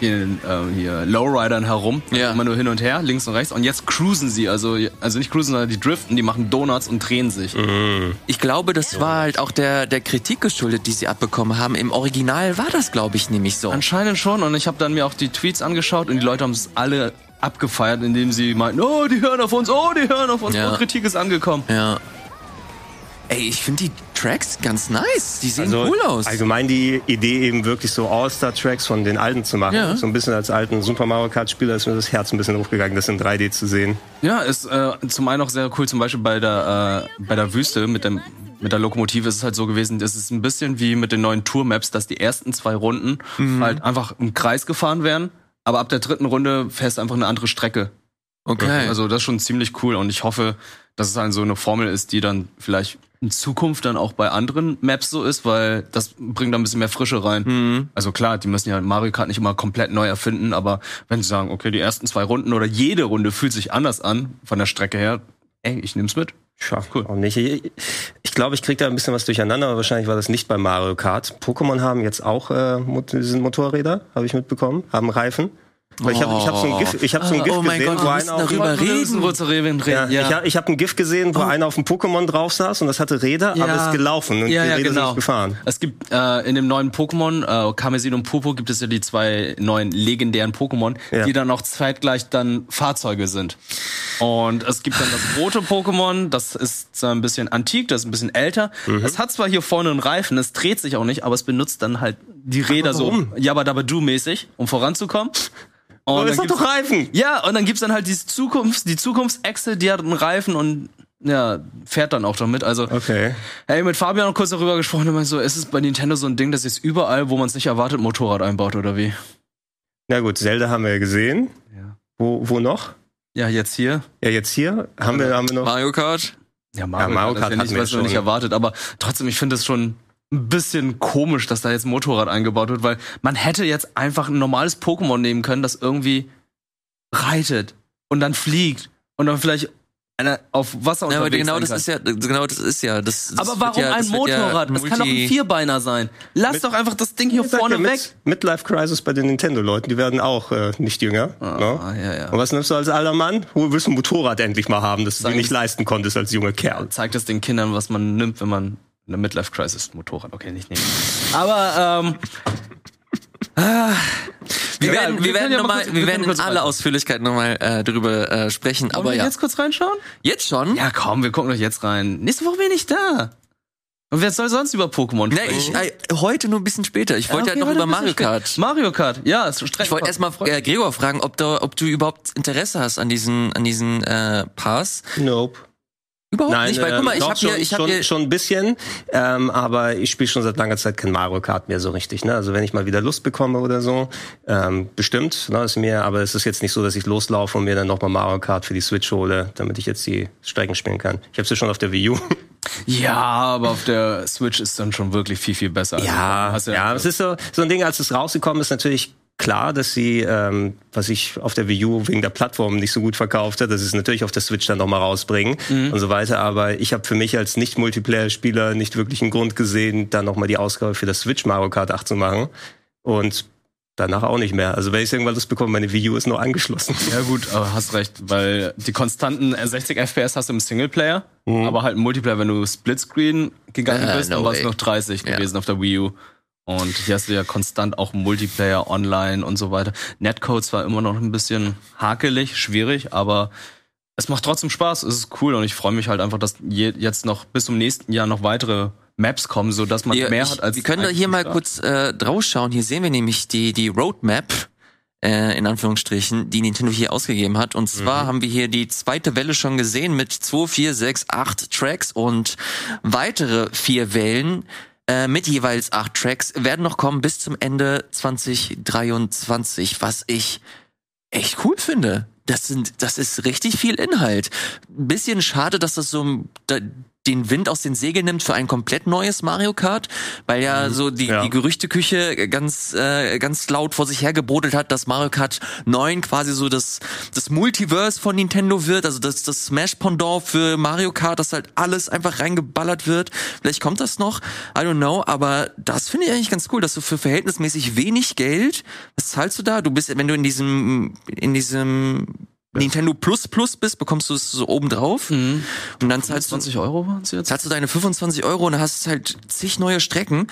hier, äh, hier Lowridern herum, ja. immer nur hin und her, links und rechts. Und jetzt cruisen sie, also also nicht cruisen, sondern die driften, die machen Donuts und drehen sich. Mhm. Ich glaube, das war halt auch der der Kritik geschuldet, die sie abbekommen haben. Im Original war das, glaube ich, nämlich so. Anscheinend schon. Und ich habe dann mir auch die Tweets angeschaut und die Leute haben es alle abgefeiert, indem sie meinten, oh, die hören auf uns, oh, die hören auf uns, ja. oh, Kritik ist angekommen. Ja. Ey, ich finde die Tracks ganz nice. Die sehen Also cool aus. allgemein die Idee eben wirklich so All-Star-Tracks von den alten zu machen. Ja. So ein bisschen als alten Super Mario Kart-Spieler ist mir das Herz ein bisschen hochgegangen, das in 3D zu sehen. Ja, ist äh, zum einen auch sehr cool, zum Beispiel bei der, äh, bei der Wüste mit dem mit der Lokomotive ist es halt so gewesen, das ist ein bisschen wie mit den neuen Tour-Maps, dass die ersten zwei Runden halt einfach im Kreis gefahren werden, aber ab der dritten Runde fährst du einfach eine andere Strecke. okay. Also das ist schon ziemlich cool und ich hoffe, dass es halt so eine Formel ist, die dann vielleicht in Zukunft dann auch bei anderen Maps so ist, weil das bringt da ein bisschen mehr Frische rein. Mhm. Also klar, die müssen ja Mario Kart nicht immer komplett neu erfinden, aber wenn sie sagen, okay, die ersten zwei Runden oder jede Runde fühlt sich anders an von der Strecke her, ey, ich nehm's mit. Ja, cool. Auch nicht. Ich, ich glaube, ich kriege da ein bisschen was durcheinander, aber wahrscheinlich war das nicht bei Mario Kart. Pokémon haben jetzt auch äh, sind Motorräder, habe ich mitbekommen, haben Reifen. Weil ich habe ich hab so ein GIF, ich hab so ein Oh. GIF Oh gesehen, Gott, wo einer auf darüber reden. Zu Reven ja, reden. Ich, hab- ich habe ein GIF gesehen, wo einer auf dem Pokémon drauf saß und das hatte Räder, aber Ja. ist gelaufen und ja, die ja, Räder genau. sind gefahren. Es gibt äh, in dem neuen Pokémon, äh, Kamezin und Popo, gibt es ja die zwei neuen legendären Pokémon, Ja. die dann auch zeitgleich dann Fahrzeuge sind. Und es gibt dann das rote Pokémon, das ist so ein bisschen antik, das ist ein bisschen älter. Mhm. Es hat zwar hier vorne einen Reifen, es dreht sich auch nicht, aber es benutzt dann halt die Räder so? Jabba Dabba Du mäßig, um voranzukommen. Und Aber es hat doch Reifen! ja, und dann gibt's dann halt diese Zukunft, die Zukunftsechse, die hat einen Reifen und ja, fährt dann auch damit. Also, Okay. hey, mit Fabian noch kurz darüber gesprochen, immer so, ist es bei Nintendo so ein Ding, dass jetzt überall, wo man es nicht erwartet, Motorrad einbaut oder wie? Na gut, Zelda haben wir ja gesehen. Ja. Wo, wo noch? Ja, jetzt hier. Ja, jetzt hier haben wir, haben wir noch. Mario Kart. Ja, Mario Mario Kart Kart hat hatten nicht, wir was schon. nicht erwartet, aber trotzdem, ich finde es schon ein bisschen komisch, dass da jetzt ein Motorrad eingebaut wird, weil man hätte jetzt einfach ein normales Pokémon nehmen können, das irgendwie reitet und dann fliegt und dann vielleicht einer auf Wasser Ja, aber unterwegs genau sein das ist ja, genau das ist ja. Das, das Aber warum ja, ein das wird ja Motorrad? das kann doch ein Vierbeiner sein. Lass doch einfach das Ding hier sag vorne ja, weg. mit, Midlife Crisis bei den Nintendo-Leuten, die werden auch äh, nicht jünger. ne? Ah, ja, ja. Und was nimmst du als alter Mann? Du willst ein Motorrad endlich mal haben, das du dir nicht leisten konntest als junger Kerl. Zeigt es den Kindern, was man nimmt, wenn man eine Midlife Crisis Motorrad. Okay, nicht nehmen. Aber ähm, Wir Ja, werden, wir wir werden, ja mal noch mal, kurz- wir wir werden in weiter. Ausführlichkeit nochmal äh, drüber äh, sprechen. wollen Aber wir ja, jetzt kurz reinschauen? jetzt schon? Ja, komm, wir gucken doch jetzt rein. Nächste Woche bin ich da. Und wer soll sonst über Pokémon Nee, sprechen? ich, äh, heute nur ein bisschen später. Ich wollte Okay, halt noch über Mario spät. Kart. Mario Kart, ja. Es Ich wollte erstmal äh, Gregor fragen, ob du, ob du überhaupt Interesse hast an diesen, an diesen äh, Pass. Nope. Überhaupt nicht, weil äh, guck mal, ich habe schon, hier, ich hab schon, hier, schon ein bisschen, ähm, aber ich spiele schon seit langer Zeit kein Mario Kart mehr so richtig. Ne? Also wenn ich mal wieder Lust bekomme oder so, ähm, bestimmt, ne, ist mir, aber es ist jetzt nicht so, dass ich loslaufe und mir dann nochmal Mario Kart für die Switch hole, damit ich jetzt die Strecken spielen kann. Ich habe sie schon auf der Wii U. Ja, aber auf der Switch ist dann schon wirklich viel, viel besser. Also, Ja, ja, es ist so, so ein Ding, als es rausgekommen ist, natürlich klar, dass sie, ähm, was ich auf der Wii U wegen der Plattform nicht so gut verkauft hat, dass sie es natürlich auf der Switch dann nochmal rausbringen und so weiter. Aber ich habe für mich als Nicht-Multiplayer-Spieler nicht wirklich einen Grund gesehen, dann nochmal die Ausgabe für das Switch Mario Kart 8 zu machen. Und danach auch nicht mehr. Also wenn ich irgendwann Lust bekomme, meine Wii U ist noch angeschlossen. Ja gut, aber hast recht, weil die konstanten 60 FPS hast du im Singleplayer, aber halt im Multiplayer, wenn du Splitscreen gegangen Äh, bist, no dann war es noch 30 Ja. gewesen auf der Wii U. Und hier hast du ja konstant auch Multiplayer, Online und so weiter. Netcode zwar immer noch ein bisschen hakelig, schwierig, aber es macht trotzdem Spaß, es ist cool und ich freue mich halt einfach, dass je, jetzt noch bis zum nächsten Jahr noch weitere Maps kommen, so dass man hier, mehr ich, hat als wir können da hier mal kurz äh, drauf schauen. Hier sehen wir nämlich die, die Roadmap, äh, in Anführungsstrichen, die Nintendo hier ausgegeben hat. Und zwar haben wir hier die zweite Welle schon gesehen mit 2, 4, 6, 8 Tracks und weitere vier Wellen äh, mit jeweils acht Tracks werden noch kommen bis zum Ende 2023, was ich echt cool finde. Das sind, das ist richtig viel Inhalt. Bisschen schade, dass das so den Wind aus den Segeln nimmt für ein komplett neues Mario Kart, weil ja so die, Ja. die Gerüchteküche ganz, äh, ganz laut vor sich hergebrodelt hat, dass Mario Kart 9 quasi so das, das Multiverse von Nintendo wird, also das, das Smash-Pendant für Mario Kart, dass halt alles einfach reingeballert wird. Vielleicht kommt das noch, I don't know, aber das finde ich eigentlich ganz cool, dass du für verhältnismäßig wenig Geld, was zahlst du da? Du bist, wenn du in diesem, in diesem Nintendo Plus Plus bist, bekommst du es so oben drauf und dann zahlst du 20 Euro waren es jetzt? zahlst du deine 25 Euro und hast halt zig neue Strecken.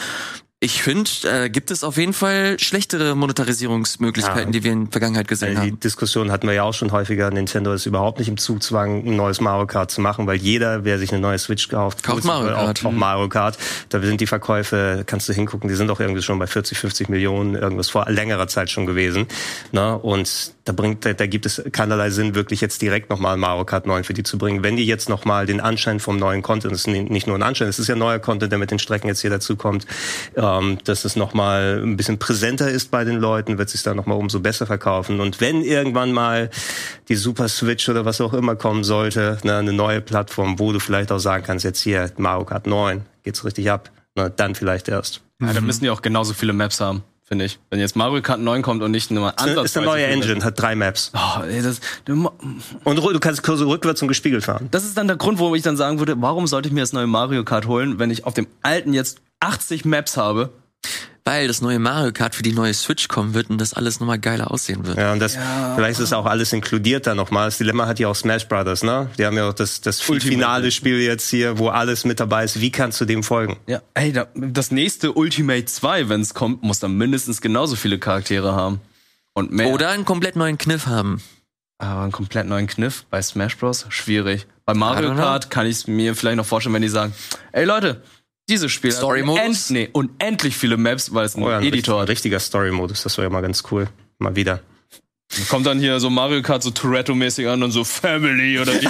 Ich finde, äh, gibt es auf jeden Fall schlechtere Monetarisierungsmöglichkeiten, Ja. die wir in der Vergangenheit gesehen Die haben. Diskussion hatten wir ja auch schon häufiger. Nintendo ist überhaupt nicht im Zugzwang, ein neues Mario Kart zu machen, weil jeder, wer sich eine neue Switch kauft, Kauft Mario auch, Kart. Auch Mario Kart. Da sind die Verkäufe, kannst du hingucken, die sind doch irgendwie schon bei 40, 50 Millionen, irgendwas vor längerer Zeit schon gewesen. Ne? Und da bringt, da, da gibt es keinerlei Sinn, wirklich jetzt direkt nochmal Mario Kart 9 für die zu bringen. Wenn die jetzt nochmal den Anschein vom neuen Content, das ist nicht nur ein Anschein, es ist ja neuer Content, der mit den Strecken jetzt hier dazukommt, ähm, dass es nochmal ein bisschen präsenter ist bei den Leuten, wird sich dann nochmal umso besser verkaufen. Und wenn irgendwann mal die Super Switch oder was auch immer kommen sollte, ne, eine neue Plattform, wo du vielleicht auch sagen kannst, jetzt hier Mario Kart 9, geht's richtig ab, na, dann vielleicht erst. Ja, da müssen die auch genauso viele Maps haben, finde ich. Wenn jetzt Mario Kart 9 kommt und nicht nur Das ist eine neue Engine, hat drei Maps. Oh, ey, das, du- Und du kannst Kurse rückwärts und gespiegelt fahren. das ist dann der Grund, warum ich dann sagen würde, warum sollte ich mir das neue Mario Kart holen, wenn ich auf dem alten jetzt 80 Maps habe? Weil das neue Mario Kart für die neue Switch kommen wird und das alles nochmal geiler aussehen wird. Ja, und das, vielleicht ist auch alles inkludiert da nochmal. Das Dilemma hat ja auch Smash Brothers, ne? Die haben ja auch das, das finale Spiel jetzt hier, wo alles mit dabei ist. Wie kannst du dem folgen? Ja, ey, da, das nächste Ultimate 2, wenn es kommt, muss dann mindestens genauso viele Charaktere haben. Und mehr. Oder einen komplett neuen Kniff haben. Aber einen komplett neuen Kniff bei Smash Bros. schwierig. Bei Mario. Kart kann ich es mir vielleicht noch vorstellen, wenn die sagen, ey Leute, dieses Spiel Story-Modus? nee, unendlich viele Maps, weil es einen Oh ja, ein Editor hat. richtiger Story-Modus, das wäre ja mal ganz cool. Mal wieder. Kommt dann hier so Mario Kart so Toretto-mäßig an und so Family oder wie?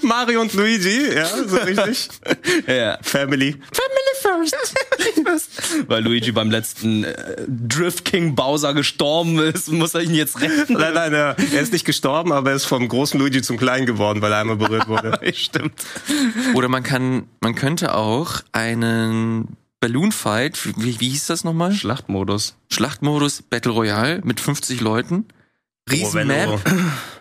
Mario und Luigi, ja, so richtig. ja. Family. Family first. Weil Luigi beim letzten äh, Drift King Bowser gestorben ist, muss er ihn jetzt retten. Nein, nein, er er ist nicht gestorben, aber er ist vom großen Luigi zum kleinen geworden, weil er einmal berührt wurde. Stimmt. Oder man kann, man könnte auch einen Balloon Fight, wie, wie hieß das nochmal? Schlachtmodus. Schlachtmodus Battle Royale mit 50 Leuten. Riesenmap.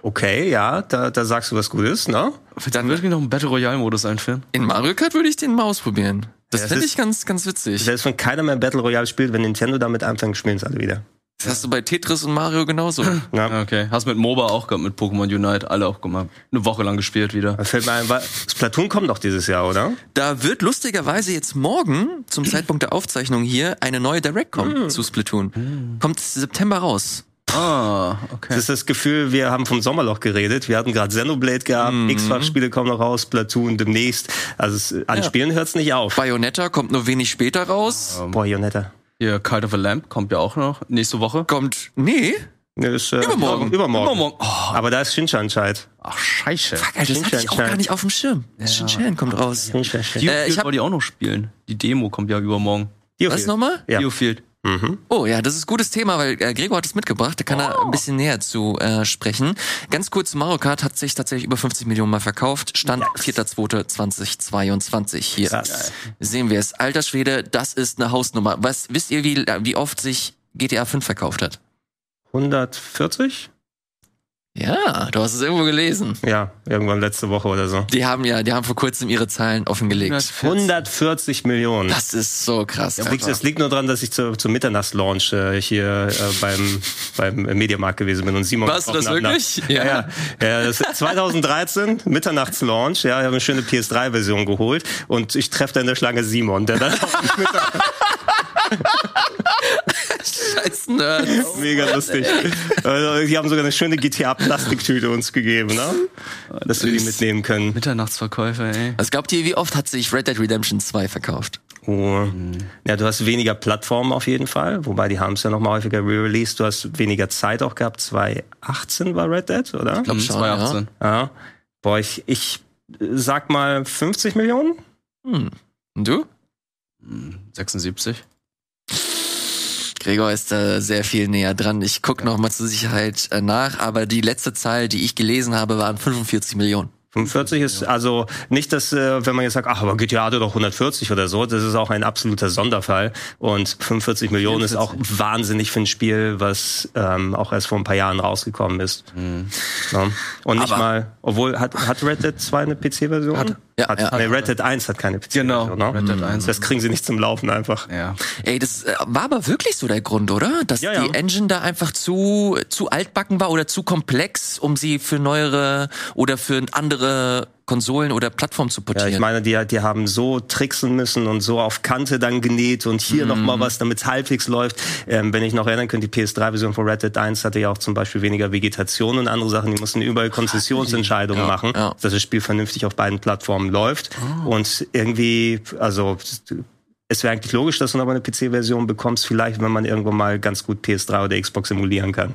Okay, ja, da, da sagst du was Gutes, ne? Dann würde ich mir noch einen Battle Royale Modus einführen. In Mario Kart würde ich den mal ausprobieren. Das Ja, finde ich ganz, ganz witzig. Selbst wenn keiner mehr Battle Royale spielt, wenn Nintendo damit anfängt, spielen es alle wieder. Das hast du bei Tetris und Mario genauso. Ja. Okay. Hast mit MOBA auch gehabt, mit Pokémon Unite, alle auch gemacht. Eine Woche lang gespielt wieder. Da fällt mir ein, wa- Splatoon kommt doch dieses Jahr, oder? Da wird lustigerweise jetzt morgen, zum Zeitpunkt der Aufzeichnung hier, eine neue Direct kommen zu Splatoon. Kommt September raus. Ah, okay. Das ist das Gefühl, wir haben vom Sommerloch geredet. Wir hatten gerade Xenoblade gehabt, X-Fach-Spiele kommen noch raus, Splatoon demnächst. Also es, an Spielen hört's nicht auf. Bayonetta kommt nur wenig später raus. Boah, Jonetta. Hier, Cult of a Lamp kommt ja auch noch nächste Woche. Kommt, nee. Ne, ist, äh, Übermorgen. Übermorgen. Übermorgen. Oh, Aber da ist Shinchan-Zeit. ach, scheiße. Fuck, Alter, das hatte ich auch gar nicht auf dem Schirm. Shinchan kommt raus. Geofield Äh, ich wollte ich auch noch spielen. Die Demo kommt ja übermorgen. Was nochmal? Ja. Geofield. Mhm. Oh ja, das ist ein gutes Thema, weil äh, Gregor hat es mitgebracht, da kann er ein bisschen näher zu äh, sprechen. Ganz kurz, Mario Kart hat sich tatsächlich über 50 Millionen Mal verkauft. Stand 4.2.2022 hier. Krass. Sehen wir es. Alter Schwede, das ist eine Hausnummer. Was wisst ihr, wie, wie oft sich GTA 5 verkauft hat? 140? Ja, du hast es irgendwo gelesen. Ja, irgendwann letzte Woche oder so. Die haben ja, die haben vor kurzem ihre Zahlen offengelegt. 140 Millionen. Das ist so krass. Das liegt, das liegt nur daran, dass ich zur, zum Mitternachtslaunch äh, hier äh, beim, beim Mediamarkt gewesen bin und Simon Warst du das wirklich? nach- Ja, ja. ja das ist 2013, Mitternachtslaunch, ja, ich habe eine schöne PS3-Version geholt und ich treffe da in der Schlange Simon, der dann Nerds. mega lustig. Also, die haben sogar eine schöne GTA-Plastiktüte uns gegeben, ne? Dass wir die mitnehmen können. Mitternachtsverkäufe, ey. Was glaubt ihr, wie oft hat sich Red Dead Redemption 2 verkauft? Oh. Ja, du hast weniger Plattformen auf jeden Fall, wobei die haben es ja noch mal häufiger re-released. Du hast weniger Zeit auch gehabt. 2018 war Red Dead, oder? glaub Mhm, schon, 2018. Ja. Boah, ich, ich sag mal 50 Millionen? Hm. Und du? 76. Gregor ist da sehr viel näher dran. Ich guck noch mal zur Sicherheit äh, nach, aber die letzte Zahl, die ich gelesen habe, waren 45 Millionen. 45 ist also nicht, dass, äh, wenn man jetzt sagt, ach, aber GTA hatte doch 140 oder so, das ist auch ein absoluter Sonderfall. Und 45 Millionen ist auch wahnsinnig für ein Spiel, was ähm, auch erst vor ein paar Jahren rausgekommen ist. Ja. Und nicht Aber- mal, obwohl, hat, hat Red Dead 2 eine PC-Version? Hat. Ja, hat, ja. nee, Red Dead 1 hat keine PC-Version. Genau, Ne? Red Dead 1. Das kriegen sie nicht zum Laufen einfach. Ja. Ey, das äh, war aber wirklich so der Grund, oder? Dass Ja, ja. die Engine da einfach zu zu altbacken war oder zu komplex, um sie für neuere oder für andere Konsolen oder Plattformen zu Ja, portieren. ich meine, die, die haben so tricksen müssen und so auf Kante dann genäht und hier noch mal was, damit es halbwegs läuft. Ähm, wenn ich noch erinnern könnte, die PS3-Version von Red Dead 1 hatte ja auch zum Beispiel weniger Vegetation und andere Sachen. Die mussten überall Konzessionsentscheidungen Ja, machen, ja. dass das Spiel vernünftig auf beiden Plattformen läuft. Und irgendwie, also es wäre eigentlich logisch, dass du noch mal eine PC-Version bekommst, vielleicht, wenn man irgendwann mal ganz gut PS3 oder Xbox emulieren kann.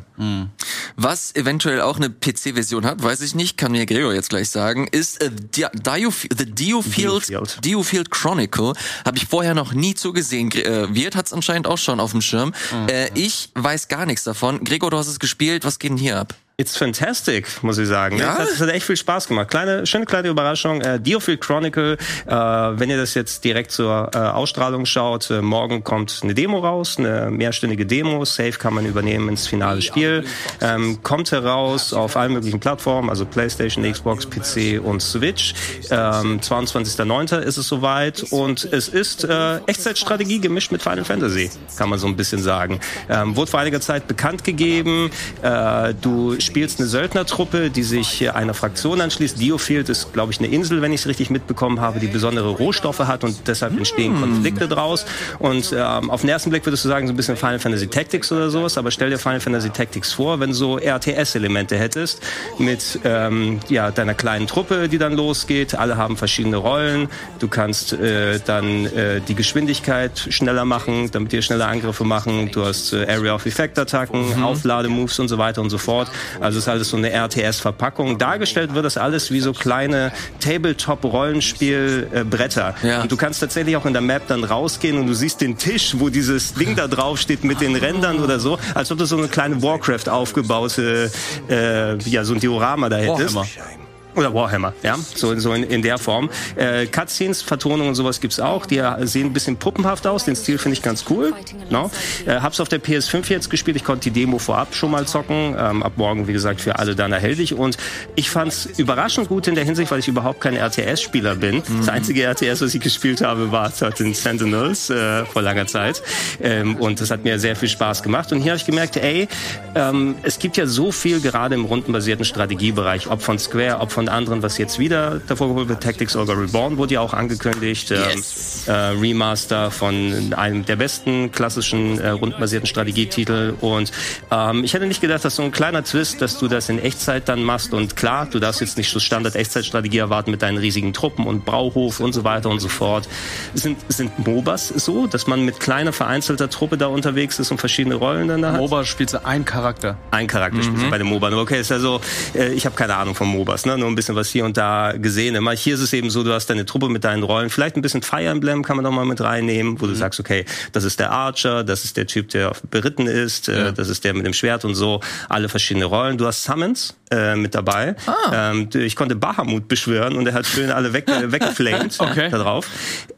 Was eventuell auch eine PC-Version hat, weiß ich nicht, kann mir Gregor jetzt gleich sagen, ist äh, Di The Diofield, Diofield. Diofield Chronicle. Habe ich vorher noch nie zugesehen. Äh, Wirt hat es anscheinend auch schon auf dem Schirm. Äh, ich weiß gar nichts davon. Gregor, du hast es gespielt. Was geht denn hier ab? It's fantastic, muss ich sagen. Ja? Es, hat, es hat echt viel Spaß gemacht. Kleine, schöne kleine Überraschung. Äh, Diofield Chronicle, äh, wenn ihr das jetzt direkt zur äh, Ausstrahlung schaut, äh, morgen kommt eine Demo raus, eine mehrstündige Demo. Safe kann man übernehmen ins finale Spiel. Ähm, kommt heraus auf allen möglichen Plattformen, also PlayStation, Xbox, PC und Switch. Ähm, 22.09. ist es soweit und es ist äh, Echtzeitstrategie gemischt mit Final Fantasy, kann man so ein bisschen sagen. Ähm, wurde vor einiger Zeit bekannt gegeben. Äh, du spielst eine Söldnertruppe, die sich einer Fraktion anschließt. Diofield ist, glaube ich, eine Insel, wenn ich es richtig mitbekommen habe, die besondere Rohstoffe hat und deshalb entstehen Konflikte draus. Und ähm, auf den ersten Blick würdest du sagen, so ein bisschen Final Fantasy Tactics oder sowas, aber stell dir Final Fantasy Tactics vor, wenn du so RTS-Elemente hättest mit ähm, ja, deiner kleinen Truppe, die dann losgeht. Alle haben verschiedene Rollen. Du kannst äh, dann äh, die Geschwindigkeit schneller machen, damit dir schneller Angriffe machen. Du hast äh, Area of Effect Attacken, Auflademoves und so weiter und so fort. Also es ist alles so eine RTS-Verpackung. Dargestellt wird das alles wie so kleine Tabletop-Rollenspiel-Bretter. Ja. Und du kannst tatsächlich auch in der Map dann rausgehen und du siehst den Tisch, wo dieses Ding da drauf steht mit den Rändern oder so, als ob du so eine kleine Warcraft aufgebaute, äh, ja, so ein Diorama da hättest. Warhammer. Oder Warhammer, ja, so, so in, in der Form. Äh, Cutscenes, Vertonungen und sowas gibt's auch. Die sehen ein bisschen puppenhaft aus. Den Stil finde ich ganz cool. No? Äh, hab's auf der PS5 jetzt gespielt. Ich konnte die Demo vorab schon mal zocken. Ähm, ab morgen, wie gesagt, für alle dann erhältlich. Und ich fand's überraschend gut in der Hinsicht, weil ich überhaupt kein RTS-Spieler bin. Das einzige RTS, was ich gespielt habe, war den Sentinels äh, vor langer Zeit. Ähm, und das hat mir sehr viel Spaß gemacht. Und hier habe ich gemerkt, ey, ähm, es gibt ja so viel gerade im rundenbasierten Strategiebereich, ob von Square, ob von anderen, was jetzt wieder davor geholt wird. Tactics Ogre Reborn wurde ja auch angekündigt. Yes. Ähm, äh, Remaster von einem der besten klassischen äh, rundenbasierten Strategietitel. Und ähm, ich hätte nicht gedacht, dass so ein kleiner Twist, dass du das in Echtzeit dann machst. Und klar, du darfst jetzt nicht so Standard-Echtzeitstrategie erwarten mit deinen riesigen Truppen und Brauhof und so weiter und so fort. Sind, sind MOBAs so, dass man mit kleiner vereinzelter Truppe da unterwegs ist und verschiedene Rollen dann da hat? MOBA spielst du einen Charakter. Ein Charakter spielst du bei den MOBA. Okay, ist ja so, äh, ich habe keine Ahnung von MOBAs, ne? nur ein bisschen was hier und da gesehen. Immer hier ist es eben so, du hast deine Truppe mit deinen Rollen, vielleicht ein bisschen Fire Emblem kann man doch mal mit reinnehmen, wo du sagst, okay, das ist der Archer, das ist der Typ, der beritten ist, äh, das ist der mit dem Schwert und so, alle verschiedene Rollen. Du hast Summons äh, mit dabei. Ähm, ich konnte Bahamut beschwören und er hat schön alle weg, äh, weggeflamed Okay. da drauf.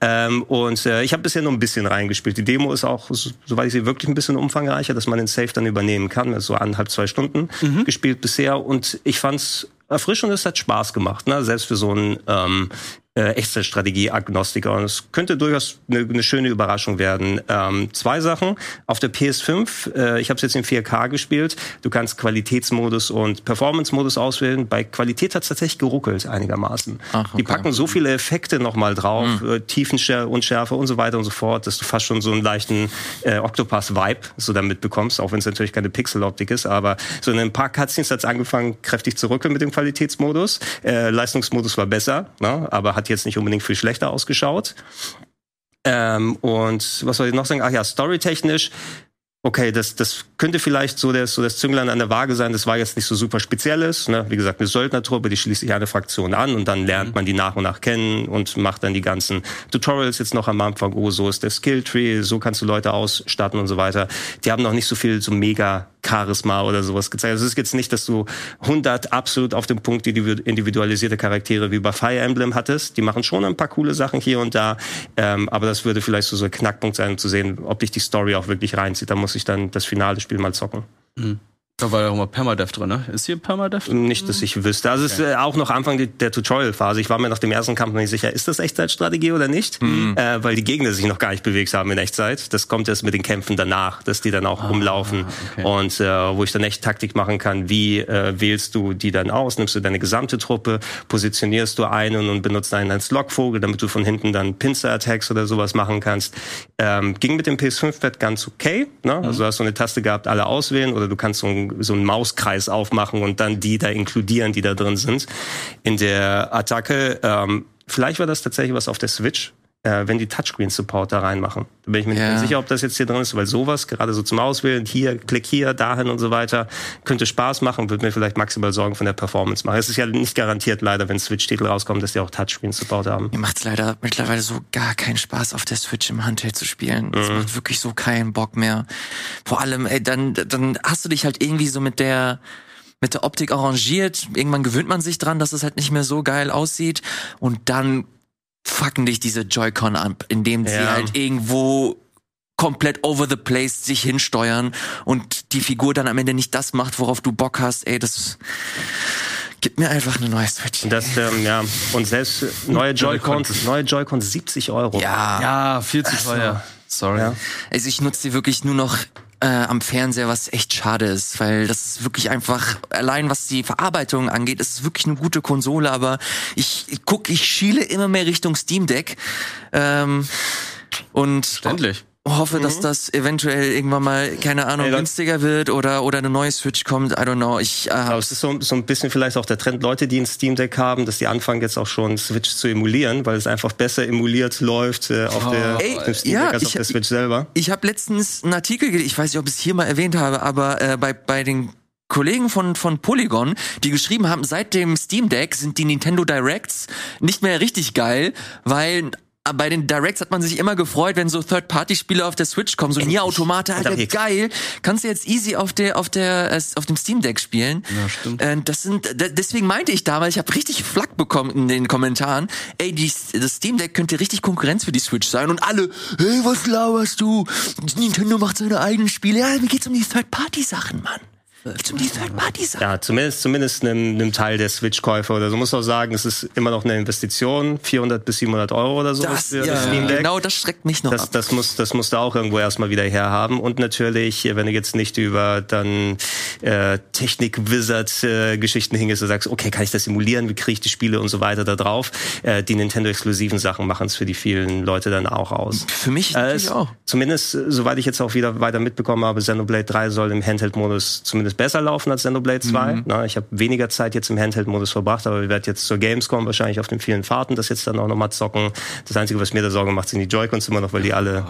Ähm, und äh, ich habe bisher nur ein bisschen reingespielt. Die Demo ist auch, so- soweit ich sehe, wirklich ein bisschen umfangreicher, dass man den Safe dann übernehmen kann. Also so anderthalb, zwei Stunden gespielt bisher. Und ich fand's erfrischend es hat Spaß gemacht, ne? selbst für so einen ähm, äh, Echtzeitstrategie-Agnostiker. Und es könnte durchaus eine, eine schöne Überraschung werden. Ähm, zwei Sachen. Auf der PS5, äh, ich habe es jetzt in 4K gespielt, du kannst Qualitätsmodus und Performance-Modus auswählen. Bei Qualität hat es tatsächlich geruckelt einigermaßen. Ach, Die okay. packen so viele Effekte nochmal drauf, Hm. äh, Tiefenschärfe, Unschärfe und so weiter und so fort, dass du fast schon so einen leichten äh, Octopath-Vibe so damit bekommst, auch wenn es natürlich keine Pixeloptik ist, aber so in ein paar Cutscenes hat es angefangen, kräftig zu rückeln mit dem Qualitätsmodus. Äh, Leistungsmodus war besser, ne? aber hat jetzt nicht unbedingt viel schlechter ausgeschaut. Ähm, und was soll ich noch sagen? Ach ja, storytechnisch. Okay, das, das könnte vielleicht so das, so das Zünglein an der Waage sein. Das war jetzt nicht so super Spezielles. Ne? Wie gesagt, eine Söldnertruppe, die schließt sich eine Fraktion an und dann lernt man die nach und nach kennen und macht dann die ganzen Tutorials jetzt noch am Anfang. Oh, so ist der Skilltree, so kannst du Leute ausstatten und so weiter. Die haben noch nicht so viel so mega Charisma oder sowas gezeigt. Also es ist jetzt nicht, dass du 100 absolut auf dem Punkt individu- individualisierte Charaktere wie bei Fire Emblem hattest. Die machen schon ein paar coole Sachen hier und da, ähm, aber das würde vielleicht so, so ein Knackpunkt sein, um zu sehen, ob dich die Story auch wirklich reinzieht. Da muss ich dann das finale Spiel mal zocken. Da war ja auch mal Permadeath drin, ne? Ist hier Permadeath? Nicht, dass ich wüsste. Also es ist äh, auch noch Anfang der Tutorial-Phase. Ich war mir nach dem ersten Kampf noch nicht sicher, ist das Echtzeitstrategie oder nicht? Mhm. Äh, weil die Gegner sich noch gar nicht bewegt haben in Echtzeit. Das kommt erst mit den Kämpfen danach, dass die dann Ah, auch rumlaufen. Und äh, wo ich dann echt Taktik machen kann, wie äh, wählst du die dann aus? Nimmst du deine gesamte Truppe, positionierst du einen und benutzt einen als Lockvogel, damit du von hinten dann Pincer-Attacks oder sowas machen kannst. Ähm, ging mit dem PS5-Pad ganz okay. Ne? Mhm. Also du hast so eine Taste gehabt, alle auswählen oder du kannst so, ein, so einen Mauskreis aufmachen und dann die da inkludieren, die da drin sind. In der Attacke, ähm, vielleicht war das tatsächlich was auf der Switch, äh, wenn die Touchscreen-Support da reinmachen. Da bin ich mir nicht Ja. ganz sicher, ob das jetzt hier drin ist, weil sowas, gerade so zum Auswählen, hier, klick hier, dahin und so weiter, könnte Spaß machen, wird mir vielleicht maximal Sorgen von der Performance machen. Es ist ja nicht garantiert leider, wenn Switch-Titel rauskommen, dass die auch Touchscreen-Support haben. Mir macht's leider mittlerweile so gar keinen Spaß, auf der Switch im Handheld zu spielen. Es Mhm. macht wirklich so keinen Bock mehr. Vor allem, ey, dann, dann hast du dich halt irgendwie so mit der mit der Optik arrangiert. Irgendwann gewöhnt man sich dran, dass es halt nicht mehr so geil aussieht. Und dann fucken dich diese Joy-Con ab, indem sie Ja. halt irgendwo komplett over the place sich hinsteuern und die Figur dann am Ende nicht das macht, worauf du Bock hast. Ey, das gibt mir einfach eine neue Switch. Und das, ähm, ja, und selbst neue Joy-Cons, neue Joy-Cons 70 Euro. Ja. Ja, viel zu teuer. Sorry. Ja. Also ich nutze die wirklich nur noch äh, am Fernseher, was echt schade ist, weil das ist wirklich einfach, allein was die Verarbeitung angeht, ist wirklich eine gute Konsole, aber ich, ich guck, ich schiele immer mehr Richtung Steam Deck ähm, und Verständlich. Hoffe, dass das eventuell irgendwann mal, keine Ahnung, Ey, günstiger wird oder oder eine neue Switch kommt. I don't know. Ich äh, Aber es ist so, so ein bisschen vielleicht auch der Trend, Leute, die ein Steam Deck haben, dass die anfangen jetzt auch schon Switch zu emulieren, weil es einfach besser emuliert läuft äh, auf, der, Ey, auf dem Steam ja, Deck als ich- auf der Switch selber. Ich habe letztens einen Artikel, gelesen, ich weiß nicht, ob ich es hier mal erwähnt habe, aber äh, bei, bei den Kollegen von, von Polygon, die geschrieben haben, seit dem Steam Deck sind die Nintendo Directs nicht mehr richtig geil, weil äh, bei den Directs hat man sich immer gefreut, wenn so Third-Party-Spiele auf der Switch kommen, so Nier Automata, Alter, geil. Kannst du jetzt easy auf der auf der auf dem Steam Deck spielen. Ja, stimmt. Äh, das sind deswegen meinte ich damals, ich habe richtig Flack bekommen in den Kommentaren. Ey, die, das Steam Deck könnte richtig Konkurrenz für die Switch sein und alle, hey, was lauerst du? Nintendo macht seine eigenen Spiele. Ja, mir geht's um die Third-Party-Sachen, Mann. Geht's um die Third-Party-Sachen. Ja, zumindest, zumindest einem, einem Teil der Switch-Käufer oder so. Muss auch sagen, es ist immer noch eine Investition, 400 bis 700 Euro oder so Das, für ja, das Steam Deck. genau, das schreckt mich noch Das, ab. das muss, das musst du auch irgendwo erstmal wieder herhaben. Und natürlich, wenn du jetzt nicht über dann äh, Technik-Wizard-Geschichten hingehst und sagst, okay, kann ich das simulieren, wie kriege ich die Spiele und so weiter da drauf. Äh, die Nintendo-exklusiven Sachen machen es für die vielen Leute dann auch aus. Für mich Äh, natürlich es, auch. Zumindest, äh, soweit ich jetzt auch wieder weiter mitbekommen habe, Xenoblade 3 soll im Handheld-Modus zumindest besser laufen als Xenoblade 2. Na, ich habe weniger Zeit jetzt im Handheld-Modus verbracht, aber ich werde jetzt zur Gamescom wahrscheinlich auf den vielen Fahrten das jetzt dann auch nochmal zocken. Das Einzige, was mir da Sorge macht, sind die Joy-Cons immer noch, weil die alle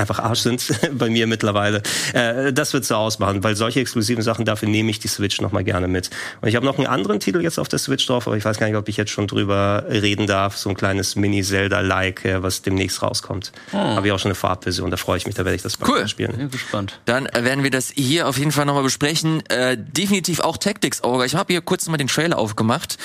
einfach Arsch sind bei mir mittlerweile. Äh, das wird so ausmachen, weil solche exklusiven Sachen, dafür nehme ich die Switch nochmal gerne mit. Und ich habe noch einen anderen Titel jetzt auf der Switch drauf, aber ich weiß gar nicht, ob ich jetzt schon drüber reden darf. So ein kleines Mini-Zelda-like, äh, was demnächst rauskommt. Habe ich auch schon eine Farbversion, da freue ich mich, da werde ich das bald Cool. spielen. Bin gespannt. Dann äh, werden wir das hier auf jeden Fall nochmal besprechen. Äh, definitiv auch Tactics Ogre. Ich habe hier kurz mal den Trailer aufgemacht,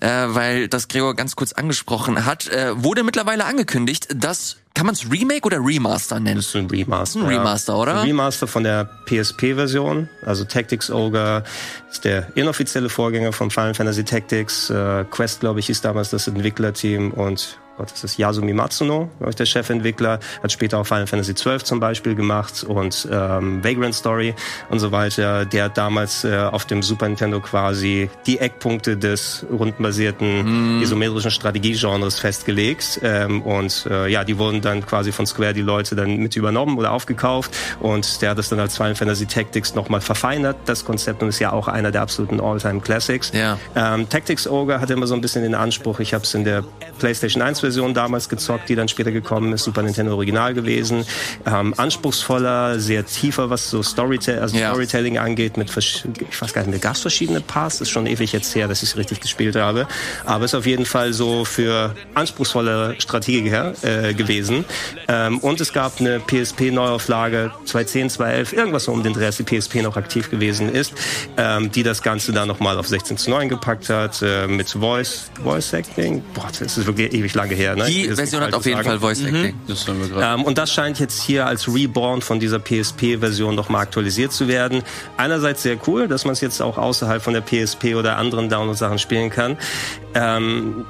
äh, weil das Gregor ganz kurz angesprochen hat. Äh, wurde mittlerweile angekündigt, dass kann man es Remake oder Remaster nennen? Das ist ein Remaster. ein Remaster, oder? Ein Remaster von der PSP-Version. Also Tactics Ogre ist der inoffizielle Vorgänger von Final Fantasy Tactics. Äh, Quest, glaube ich, hieß damals das Entwicklerteam und Das ist Yasumi Matsuno, ich, der Chefentwickler. Hat später auch Final Fantasy XII zum Beispiel gemacht und ähm, Vagrant Story und so weiter. Der hat damals äh, auf dem Super Nintendo quasi die Eckpunkte des rundenbasierten isometrischen Strategiegenres festgelegt. Ähm, und äh, ja, die wurden dann quasi von Square die Leute dann mit übernommen oder aufgekauft. Und der hat das dann als Final Fantasy Tactics nochmal verfeinert, das Konzept, und ist ja auch einer der absoluten All-Time Classics. Ja. Ähm, Tactics Ogre hatte immer so ein bisschen den Anspruch, ich habe es in der PlayStation 1 Version damals gezockt, die dann später gekommen ist, Super Nintendo Original gewesen. Ähm, anspruchsvoller, sehr tiefer, was so Storytell also Ja. Storytelling angeht, mit ich weiß gar nicht, mehr, gab es verschiedene Parts, ist schon ewig jetzt her, dass ich es richtig gespielt habe. Aber ist auf jeden Fall so für anspruchsvolle Strategie äh, gewesen. Ähm, und es gab eine PSP-Neuauflage 2010, 2011, irgendwas so um den Dreh, als die PSP noch aktiv gewesen ist, ähm, die das Ganze dann nochmal auf 16 zu 9 gepackt hat, äh, mit Voice, Voice Acting. Boah, das ist wirklich ewig lang lange her. Ne? Die Das Version hat auf jeden sagen. Fall Voice Acting. Das haben wir gerade. Ähm, und das scheint jetzt hier als Reborn von dieser PSP-Version nochmal aktualisiert zu werden. Einerseits sehr cool, dass man es jetzt auch außerhalb von der PSP oder anderen Download-Sachen spielen kann. Ähm,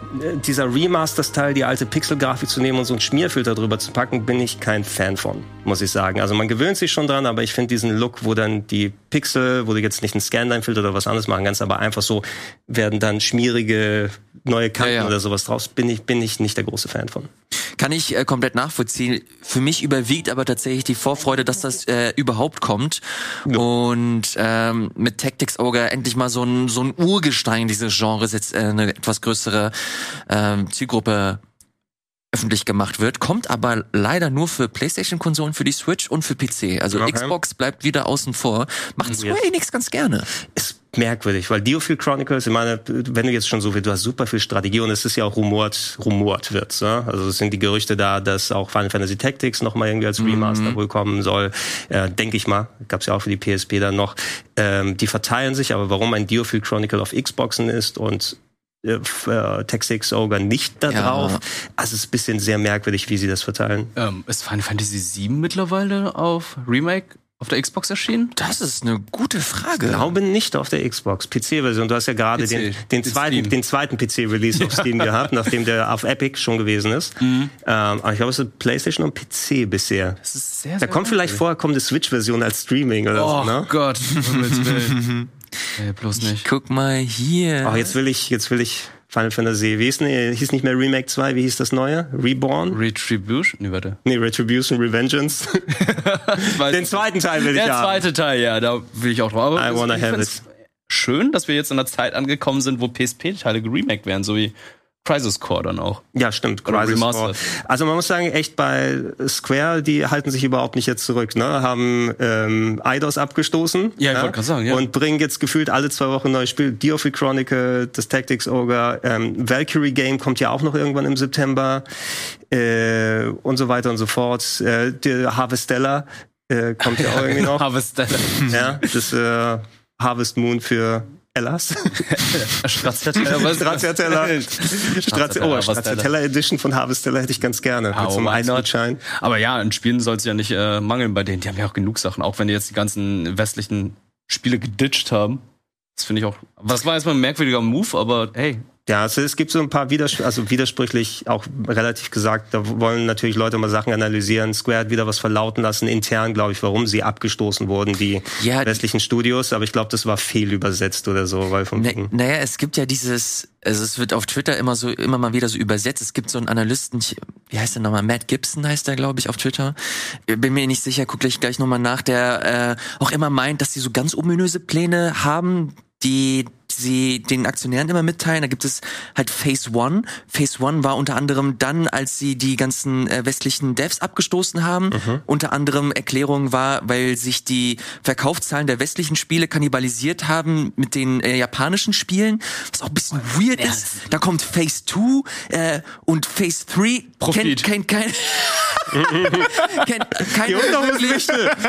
dieser Remaster-Style, die alte Pixel-Grafik zu nehmen und so einen Schmierfilter drüber zu packen, bin ich kein Fan von, muss ich sagen. Also man gewöhnt sich schon dran, aber ich finde diesen Look, wo dann die Pixel, wo du jetzt nicht einen Scanline-Filter oder was anderes machen kannst, aber einfach so werden dann schmierige neue Kanten Ja, ja. oder sowas draus, bin ich, bin ich nicht der große Fan von. Kann ich äh, komplett nachvollziehen. Für mich überwiegt aber tatsächlich die Vorfreude, dass das äh, überhaupt kommt. Und ähm, mit Tactics Ogre endlich mal so ein, so ein Urgestein dieses Genres jetzt äh, eine etwas größere ähm, Zielgruppe öffentlich gemacht wird, kommt aber leider nur für PlayStation-Konsolen, für die Switch und für PC. Also Okay. Xbox bleibt wieder außen vor. Macht Square Jetzt. Enix ganz gerne. ist merkwürdig, weil Diofield Chronicles, ich meine, wenn du jetzt schon so viel, du hast super viel Strategie und es ist ja auch rumort, rumort wird. Ne? Also es sind die Gerüchte da, dass auch Final Fantasy Tactics nochmal irgendwie als Remaster wohl kommen soll. Äh, Denke ich mal. Gab's ja auch für die PSP dann noch. Ähm, die verteilen sich, aber warum ein Diofield Chronicle auf Xboxen ist und äh, äh, Tactics Ogre nicht da Ja. drauf, also es ist ein bisschen sehr merkwürdig, wie sie das verteilen. Ähm, ist Final Fantasy VII mittlerweile auf Remake auf der Xbox erschienen? Das ist eine gute Frage. Ich glaube nicht auf der Xbox. PC-Version. Du hast ja gerade den, den, zweiten, den zweiten PC-Release auf Steam gehabt, nachdem der auf Epic schon gewesen ist. Ähm, aber ich glaube, es ist PlayStation und PC bisher. Das ist sehr, Da kommt vielleicht vorher kommt eine Switch-Version als Streaming oder Oh so, ne? Gott, Willen. Ey, bloß nicht. Guck mal hier. Ach, jetzt will ich, jetzt will ich Final Fantasy, wie hieß, nee, hieß nicht mehr Remake 2, wie hieß das neue? Reborn? Retribution? Nee, warte. Nee, Retribution, Revengeance. Den zweiten Teil will ich Der haben. zweite Teil, ja, da will ich auch drauf. I wanna ich have find's Schön, dass wir jetzt in einer Zeit angekommen sind, wo PSP-Teile geremaked werden, so wie Crisis Core dann auch. Ja, stimmt. Oder Crisis remastered. Core. Also man muss sagen, echt bei Square, die halten sich überhaupt nicht jetzt zurück, ne? Haben ähm, IDOS abgestoßen. Ja, ich wollte gerade sagen, ja. Und bringen jetzt gefühlt alle zwei Wochen ein neues Spiel. Diofield Chronicle, das Tactics Ogre, ähm, Valkyrie Game kommt ja auch noch irgendwann im September äh, und so weiter und so fort. Äh, der Harvestella äh, kommt ja auch irgendwie noch. Harvest ja, das äh, Harvest Moon für Ellas. Stracciatella. Stracciatella. Stracci oh, Harvestella. Stracciatella Edition von Harvestella hätte ich ganz gerne. Ah, mit so einem. Aber ja, in Spielen soll es ja nicht äh, mangeln bei denen. Die haben ja auch genug Sachen, auch wenn die jetzt die ganzen westlichen Spiele geditcht haben. Das finde ich auch. Was war erstmal ein merkwürdiger Move, aber hey, Ja, also es gibt so ein paar widers also widersprüchlich auch relativ gesagt, da wollen natürlich Leute mal Sachen analysieren. Square hat wieder was verlauten lassen, intern, glaube ich, warum sie abgestoßen wurden, die Ja, westlichen Studios. Aber ich glaube, das war fehlübersetzt oder so, weil von Na, wegen- naja, es gibt ja dieses, also es wird auf Twitter immer so, immer mal wieder so übersetzt. Es gibt so einen Analysten, ich, wie heißt der nochmal? Matt Gibson heißt der, glaube ich, auf Twitter. Bin mir nicht sicher, guck gleich, gleich nochmal nach, der äh, auch immer meint, dass sie so ganz ominöse Pläne haben, die sie den Aktionären immer mitteilen. Da gibt es halt Phase One. Phase One war unter anderem dann, als sie die ganzen äh, westlichen Devs abgestoßen haben. Unter anderem Erklärung war, weil sich die Verkaufszahlen der westlichen Spiele kannibalisiert haben mit den äh, japanischen Spielen, was auch ein bisschen weird ist. Da kommt Phase 2 äh, und Phase 3 Profit. kennt kein, kein, kennt Die keiner wirklich.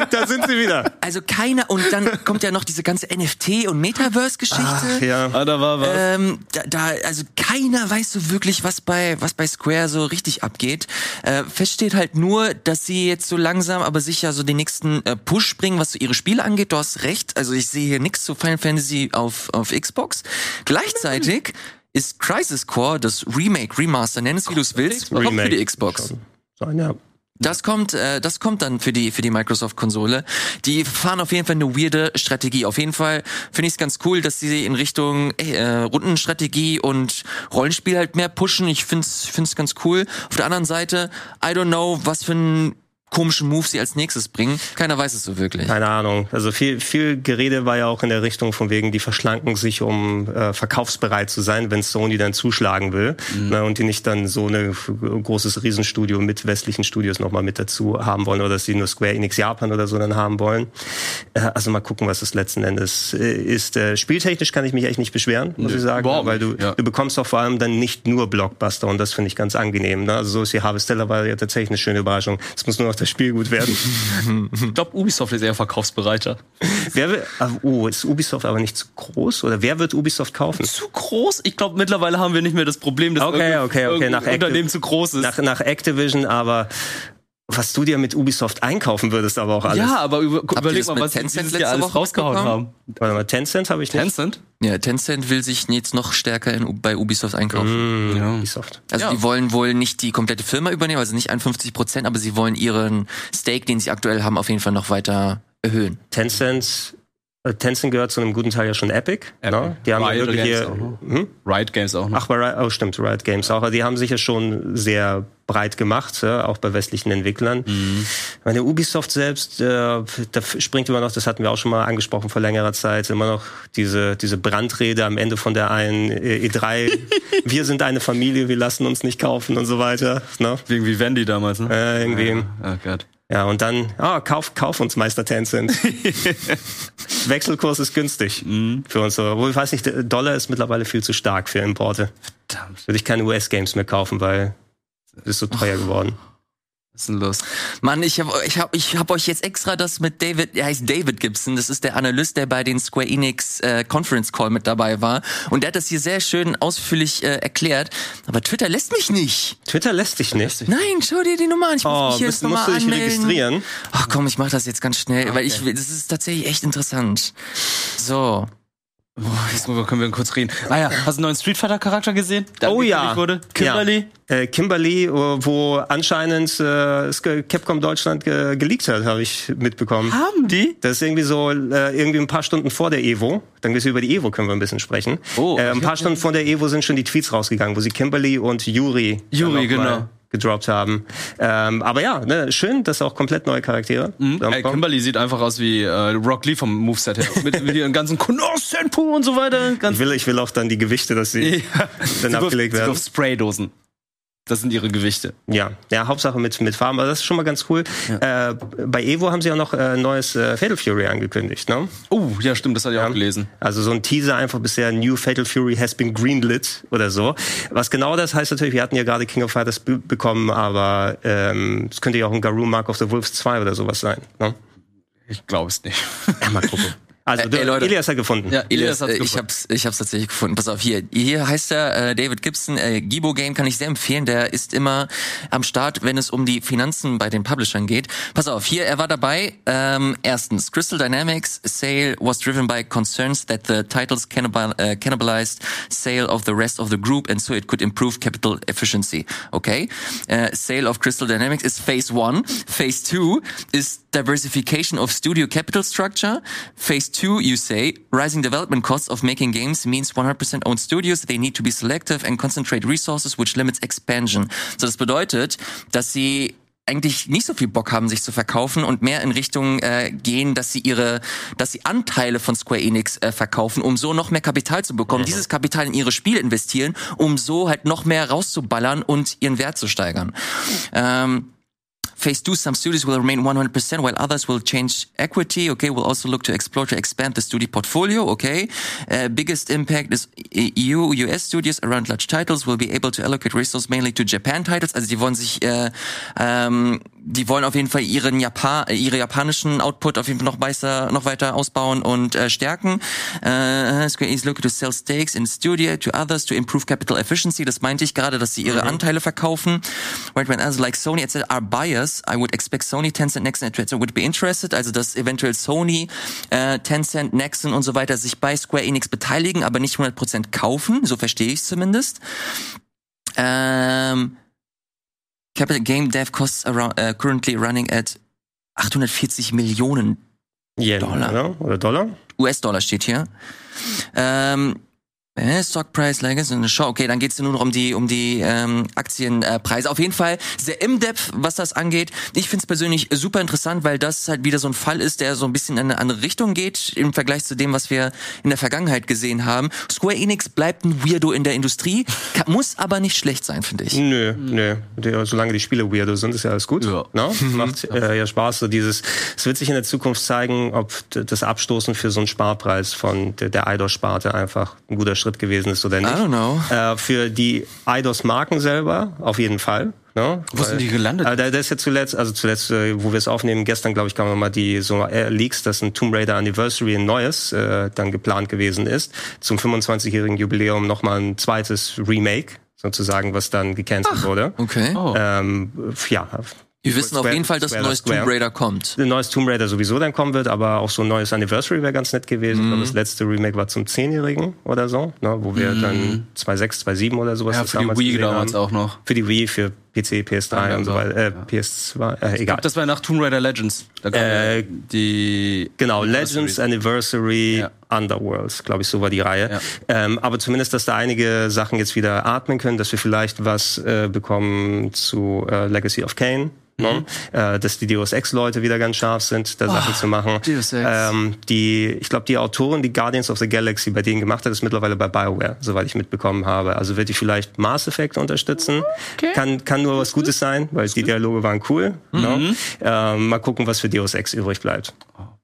Da sind sie wieder. Also keiner, und dann kommt ja noch diese ganze NFT- und Metaverse-Geschichte. Ach, ja. ah, da war was. Ähm, da, da, also keiner weiß so wirklich, was bei, was bei Square so richtig abgeht. Äh, fest steht halt nur, dass sie jetzt so langsam, aber sicher so den nächsten äh, Push bringen, was so ihre Spiele angeht. Du hast recht. Also ich sehe hier nichts zu Final Fantasy auf, auf Xbox. Gleichzeitig ist Crisis Core, das Remake, Remaster, nenn es wie du es willst, kommt für die Xbox. Sein, ja. Das kommt, äh, das kommt dann für die für die Microsoft-Konsole. Die fahren auf jeden Fall eine weirde Strategie. Auf jeden Fall finde ich es ganz cool, dass sie in Richtung äh, Rundenstrategie und Rollenspiel halt mehr pushen. Ich find's find's ganz cool. Auf der anderen Seite, I don't know, was für einen komischen Move sie als nächstes bringen. Keiner weiß es so wirklich. Keine Ahnung. Also viel, viel Gerede war ja auch in der Richtung von wegen, die verschlanken sich, um äh, verkaufsbereit zu sein, wenn Sony dann zuschlagen will. Ne, und die nicht dann so ein großes Riesenstudio mit westlichen Studios nochmal mit dazu haben wollen oder dass sie nur Square Enix Japan oder so dann haben wollen. Äh, also mal gucken, was das letzten Endes äh, ist. Äh, spieltechnisch kann ich mich echt nicht beschweren, muss Nee, ich sagen, überhaupt weil du, ja. du bekommst auch vor allem dann nicht nur Blockbuster und das finde ich ganz angenehm. Ne? Also so ist die Harvestella war ja tatsächlich eine schöne Überraschung. Es muss nur noch das Spiel gut werden. Ich glaube, Ubisoft ist eher verkaufsbereiter. wer will, oh, ist Ubisoft aber nicht zu groß? Oder wer wird Ubisoft kaufen? Zu groß? Ich glaube, mittlerweile haben wir nicht mehr das Problem, dass Okay, okay, okay, nach Unternehmen zu groß ist. Nach, nach Activision, aber was du dir mit Ubisoft einkaufen würdest, aber auch alles. ja, aber über, überleg mal, was Tencent dieses letzte Jahr alles Woche rausgehauen haben. Warte mal, Tencent habe ich nicht. Tencent? Ja, Tencent will sich jetzt noch stärker in, bei Ubisoft einkaufen. Hm, Ja. Ubisoft. Also Ja. die wollen wohl nicht die komplette Firma übernehmen, also nicht 51 Prozent, aber sie wollen ihren Stake, den sie aktuell haben, auf jeden Fall noch weiter erhöhen. Tencent, Tencent gehört zu einem guten Teil ja schon Epic. Epic. Ne? Die haben ja Riot wirklich Games hier, hm? Riot Games auch noch. Ach, bei Riot, oh, stimmt, Riot Games auch. Aber die haben sich ja schon sehr breit gemacht, ja, auch bei westlichen Entwicklern. Mhm. Meine Ubisoft selbst, äh, da springt immer noch, das hatten wir auch schon mal angesprochen vor längerer Zeit, immer noch diese, diese Brandrede am Ende von der einen äh, E3. wir sind eine Familie, wir lassen uns nicht kaufen und so weiter. Ne? Wegen wie Wendy damals, ne? Äh, irgendwie. Oh Gott. Ja, und dann, ah, kauf, kauf uns Meister Tencent. Wechselkurs ist günstig Mhm. für uns. Obwohl, ich weiß nicht, der Dollar ist mittlerweile viel zu stark für Importe. Verdammt. Würde ich keine US-Games mehr kaufen, weil es ist so teuer geworden. Was ist denn los? Mann, ich habe ich hab, ich hab euch jetzt extra das mit David, er heißt David Gibson, das ist der Analyst, der bei den Square Enix äh, Conference Call mit dabei war. Und der hat das hier sehr schön ausführlich äh, erklärt. Aber Twitter lässt mich nicht. Twitter lässt dich nicht. Nein, schau dir die Nummer an. Ich muss Oh, mich hier musst, jetzt musst nochmal du dich anmelden. registrieren? Ach komm, ich mach das jetzt ganz schnell, weil ich will- das ist tatsächlich echt interessant. So. Jetzt können wir kurz reden. Ah ja, hast du einen neuen Street Fighter Charakter gesehen? Der Oh ja. Wurde? Kimberly? Ja. Äh, Kimberly, äh, wo anscheinend äh, Capcom Deutschland ge geleakt hat, habe ich mitbekommen. Haben die? Das ist irgendwie so, äh, irgendwie ein paar Stunden vor der Evo. Dann über die Evo können wir ein bisschen sprechen. Oh, äh, ein paar Stunden vor der Evo sind schon die Tweets rausgegangen, wo sie Kimberly und Yuri, Yuri, genau. Gedroppt haben. Ähm, aber ja, ne, schön, dass auch komplett neue Charaktere Ey, zusammenkommen. Kimberly sieht einfach aus wie äh, Rock Lee vom Moveset her. mit, mit ihren ganzen Konos-Senpu und so weiter. Ganz Ich will, ich will auch dann die Gewichte, dass sie ja. dann Sie wirft- abgelegt sie werden. wirft Spraydosen. Das sind ihre Gewichte. Ja, ja, Hauptsache mit, mit Farben, aber das ist schon mal ganz cool. Äh, bei Evo haben sie auch noch äh, neues äh, Fatal Fury angekündigt, ne? Oh, ja, stimmt, das hatte ich auch gelesen. Also so ein Teaser einfach bisher, New Fatal Fury has been greenlit oder so. Was genau das heißt natürlich, wir hatten ja gerade King of Fighters be bekommen, aber ähm, es könnte ja auch ein Garou Mark of the Wolves 2 oder sowas sein. Ne? Ich glaube es nicht. Ja, mal gucken. Also, Äh, du, ey, Leute. Elias hat gefunden. Ja, Elias, hat's äh, ich gefunden. hab's, ich hab's tatsächlich gefunden. Pass auf, hier, hier heißt er äh, David Gibson. Äh, Gibo Game kann ich sehr empfehlen. Der ist immer am Start, wenn es um die Finanzen bei den Publishern geht. Pass auf, hier, er war dabei. Ähm, erstens, Crystal Dynamics sale was driven by concerns that the titles cannibal, äh, cannibalized sale of the rest of the group and so it could improve capital efficiency. Okay? Äh, sale of Crystal Dynamics is phase one. Phase two is diversification of studio capital structure. Phase two, you say, rising development costs of making games means 100% owned studios. They need to be selective and concentrate resources, which limits expansion. So, das bedeutet, dass sie eigentlich nicht so viel Bock haben, sich zu verkaufen und mehr in Richtung äh, gehen, dass sie ihre, dass sie Anteile von Square Enix äh, verkaufen, um so noch mehr Kapital zu bekommen, dieses Kapital in ihre Spiele investieren, um so halt noch mehr rauszuballern und ihren Wert zu steigern. Ähm, Phase two, some studios will remain 100%, while others will change equity. Okay, we'll also look to explore to expand the studio portfolio. Okay, uh, biggest impact is EU, US studios around large titles will be able to allocate resources mainly to Japan titles. Also die wollen sich, äh, ähm, die wollen auf jeden Fall ihren Japan, äh, ihre japanischen Output auf jeden Fall noch weiter, noch weiter ausbauen und äh, stärken. Äh, Square Enix looking to sell stakes in studio to others to improve capital efficiency. Das meinte ich gerade, dass sie ihre Anteile verkaufen. Right when others like Sony etc. are buyers, I would expect Sony, Tencent, Nexon etc. would be interested. Also dass eventuell Sony, äh, Tencent, Nexon und so weiter sich bei Square Enix beteiligen, aber nicht 100% kaufen. So verstehe ich es zumindest. Ähm, Capital Game Dev costs around, uh, currently running at 840 Millionen Yen, Dollar. Oder? oder Dollar? US-Dollar steht hier. Ähm, äh, Stock Price Legacy eine Show. Okay, dann geht's nur noch um die um die ähm, Aktienpreise. Auf jeden Fall sehr im Depth, was das angeht. Ich find's persönlich super interessant, weil das halt wieder so ein Fall ist, der so ein bisschen in eine andere Richtung geht im Vergleich zu dem, was wir in der Vergangenheit gesehen haben. Square Enix bleibt ein Weirdo in der Industrie, kann, muss aber nicht schlecht sein, finde ich. Nö, nö. Solange die Spiele weirdo sind, ist ja alles gut. Ja. No? Macht äh, ja Spaß. So dieses, es wird sich in der Zukunft zeigen, ob das Abstoßen für so einen Sparpreis von der, der Eidos-Sparte einfach ein guter Schritt gewesen ist oder I nicht. don't know. Äh, für die Eidos-Marken selber auf jeden Fall. Ne? Wo sind die gelandet? Äh, da- das ist jetzt zuletzt, also zuletzt, äh, wo wir es aufnehmen, gestern, glaube ich, kamen nochmal die so äh, Leaks, dass ein Tomb Raider Anniversary, ein neues, äh, dann geplant gewesen ist. Zum 25-jährigen Jubiläum nochmal ein zweites Remake, sozusagen, was dann gecancelt wurde. Okay. Oh. Ähm, ja, Wir wissen auf Square- jeden Fall, dass ein neues Square. Tomb Raider kommt. ein neues Tomb Raider sowieso dann kommen wird, aber auch so ein neues Anniversary wäre ganz nett gewesen. Ich glaube, das letzte Remake war zum 10-Jährigen oder so, ne, wo wir dann 2.6, 2.7 oder sowas ja, für die Wii damals haben. auch noch. Für die Wii, für PC, PS3 Ah, ja, und so so. weiter, äh, PS2, äh, Ich egal. glaube, das war nach Tomb Raider Legends. Äh, ja die Genau. Legends Anniversary Ja. Underworlds, glaube ich, so war die Reihe. Ja. Ähm, aber zumindest, dass da einige Sachen jetzt wieder atmen können, dass wir vielleicht was äh, bekommen zu äh, Legacy of Kane. Ne? Äh, dass die Deus Ex-Leute wieder ganz scharf sind, da Sachen zu machen. Deus Ex. Ähm, die, ich glaube, die Autorin, die Guardians of the Galaxy bei denen gemacht hat, ist mittlerweile bei BioWare, soweit ich mitbekommen habe. Also wird die vielleicht Mass Effect unterstützen. Kann, kann nur was Gutes sein, weil die Dialoge waren cool. Ne? Ähm, mal gucken, was für Deus Ex übrig bleibt.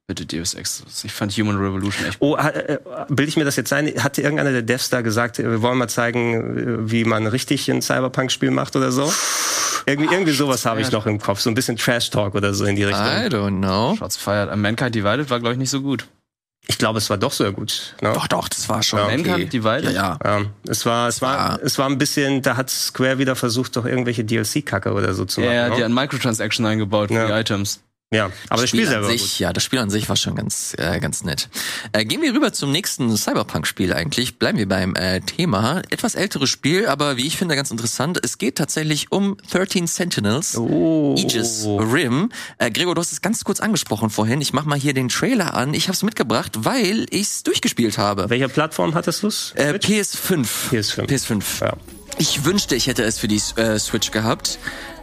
Bitte Deus Ex. Ich fand Human Revolution echt Oh, hat- äh, bilde ich mir das jetzt ein? Hatte irgendeiner der Devs da gesagt, äh, wir wollen mal zeigen, äh, wie man richtig ein Cyberpunk-Spiel macht oder so? Irgendwie, irgendwie sowas habe ich noch im Kopf. So ein bisschen Trash-Talk oder so in die Richtung. I don't know. Shots fired. Mankind Divided war, glaube ich, nicht so gut. Ich glaube, es war doch sehr gut. Ne? Doch, doch, das war schon Ja. okay. Mankind Divided? Ja, ja. Ja, es war, es war, war- es war ein bisschen, da hat Square wieder versucht, doch irgendwelche DLC-Kacke oder so zu Ja, machen. ja, ne? die hat Microtransaction eingebaut für Ja. die Items. Ja, aber das Spiel an selber war sich, gut. ja, das Spiel an sich war schon ganz, äh, ganz nett. Äh, gehen wir rüber zum nächsten Cyberpunk-Spiel eigentlich. Bleiben wir beim äh, Thema. Etwas älteres Spiel, aber wie ich finde ganz interessant. Es geht tatsächlich um 13 Sentinels. Oh. Aegis Rim. Äh, Gregor, du hast es ganz kurz angesprochen vorhin. Ich mach mal hier den Trailer an. Ich habe es mitgebracht, weil ich es durchgespielt habe. Welcher Plattform hattest du's? Äh, Switch? PS5. PS5. PS5. Ja. Ich wünschte, ich hätte es für die äh, Switch gehabt,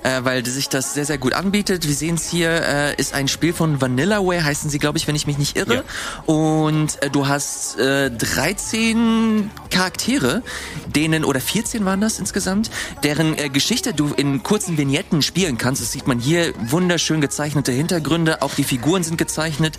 äh, weil sich das sehr, sehr gut anbietet. Wir sehen es hier, äh, ist ein Spiel von Vanillaware, heißen sie, glaube ich, wenn ich mich nicht irre. Und äh, du hast äh, 13 Charaktere, denen, oder 14 waren das insgesamt, deren äh, Geschichte du in kurzen Vignetten spielen kannst. Das sieht man hier, wunderschön gezeichnete Hintergründe, auch die Figuren sind gezeichnet.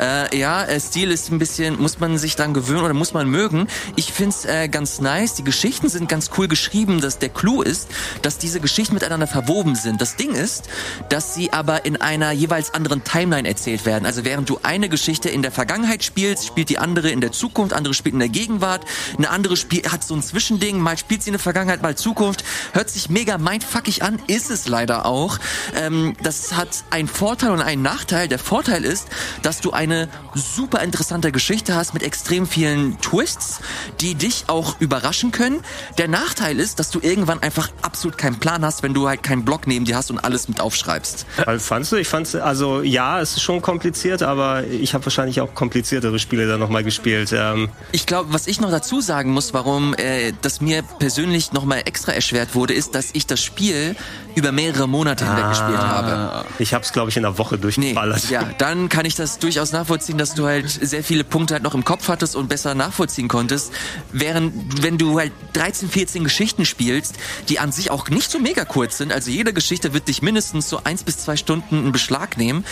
Äh, ja, äh, Stil ist ein bisschen, muss man sich dann gewöhnen oder muss man mögen. Ich find's äh, ganz nice. Die Geschichten sind ganz cool geschrieben. Dass der Clou ist, dass diese Geschichten miteinander verwoben sind. Das Ding ist, dass sie aber in einer jeweils anderen Timeline erzählt werden. Also während du eine Geschichte in der Vergangenheit spielst, spielt die andere in der Zukunft, andere spielt in der Gegenwart, eine andere Spiel hat so ein Zwischending, mal spielt sie in der Vergangenheit, mal Zukunft. Hört sich mega mindfuckig an, ist es leider auch. Ähm, das hat einen Vorteil und einen Nachteil. Der Vorteil ist, dass du eine super interessante Geschichte hast mit extrem vielen Twists, die dich auch überraschen können. Der Nachteil ist, dass du irgendwann einfach absolut keinen Plan hast, wenn du halt keinen Block neben dir hast und alles mit aufschreibst. Weil fandst du? Ich fand's, also ja, es ist schon kompliziert, aber ich habe wahrscheinlich auch kompliziertere Spiele da nochmal gespielt. Ähm, Ich glaube, was ich noch dazu sagen muss, warum äh, das mir persönlich nochmal extra erschwert wurde, ist, dass ich das Spiel über mehrere Monate hinweg gespielt habe. ich habe es, glaube ich, in einer Woche Nee, durchgeballert. ja, dann kann ich das durchaus nachvollziehen, dass du halt sehr viele Punkte halt noch im Kopf hattest und besser nachvollziehen konntest. Während, wenn du halt 13, 14 Geschichten spielst, die an sich auch nicht so mega kurz sind, also jede Geschichte wird dich mindestens so eins bis zwei Stunden in Beschlag nehmen,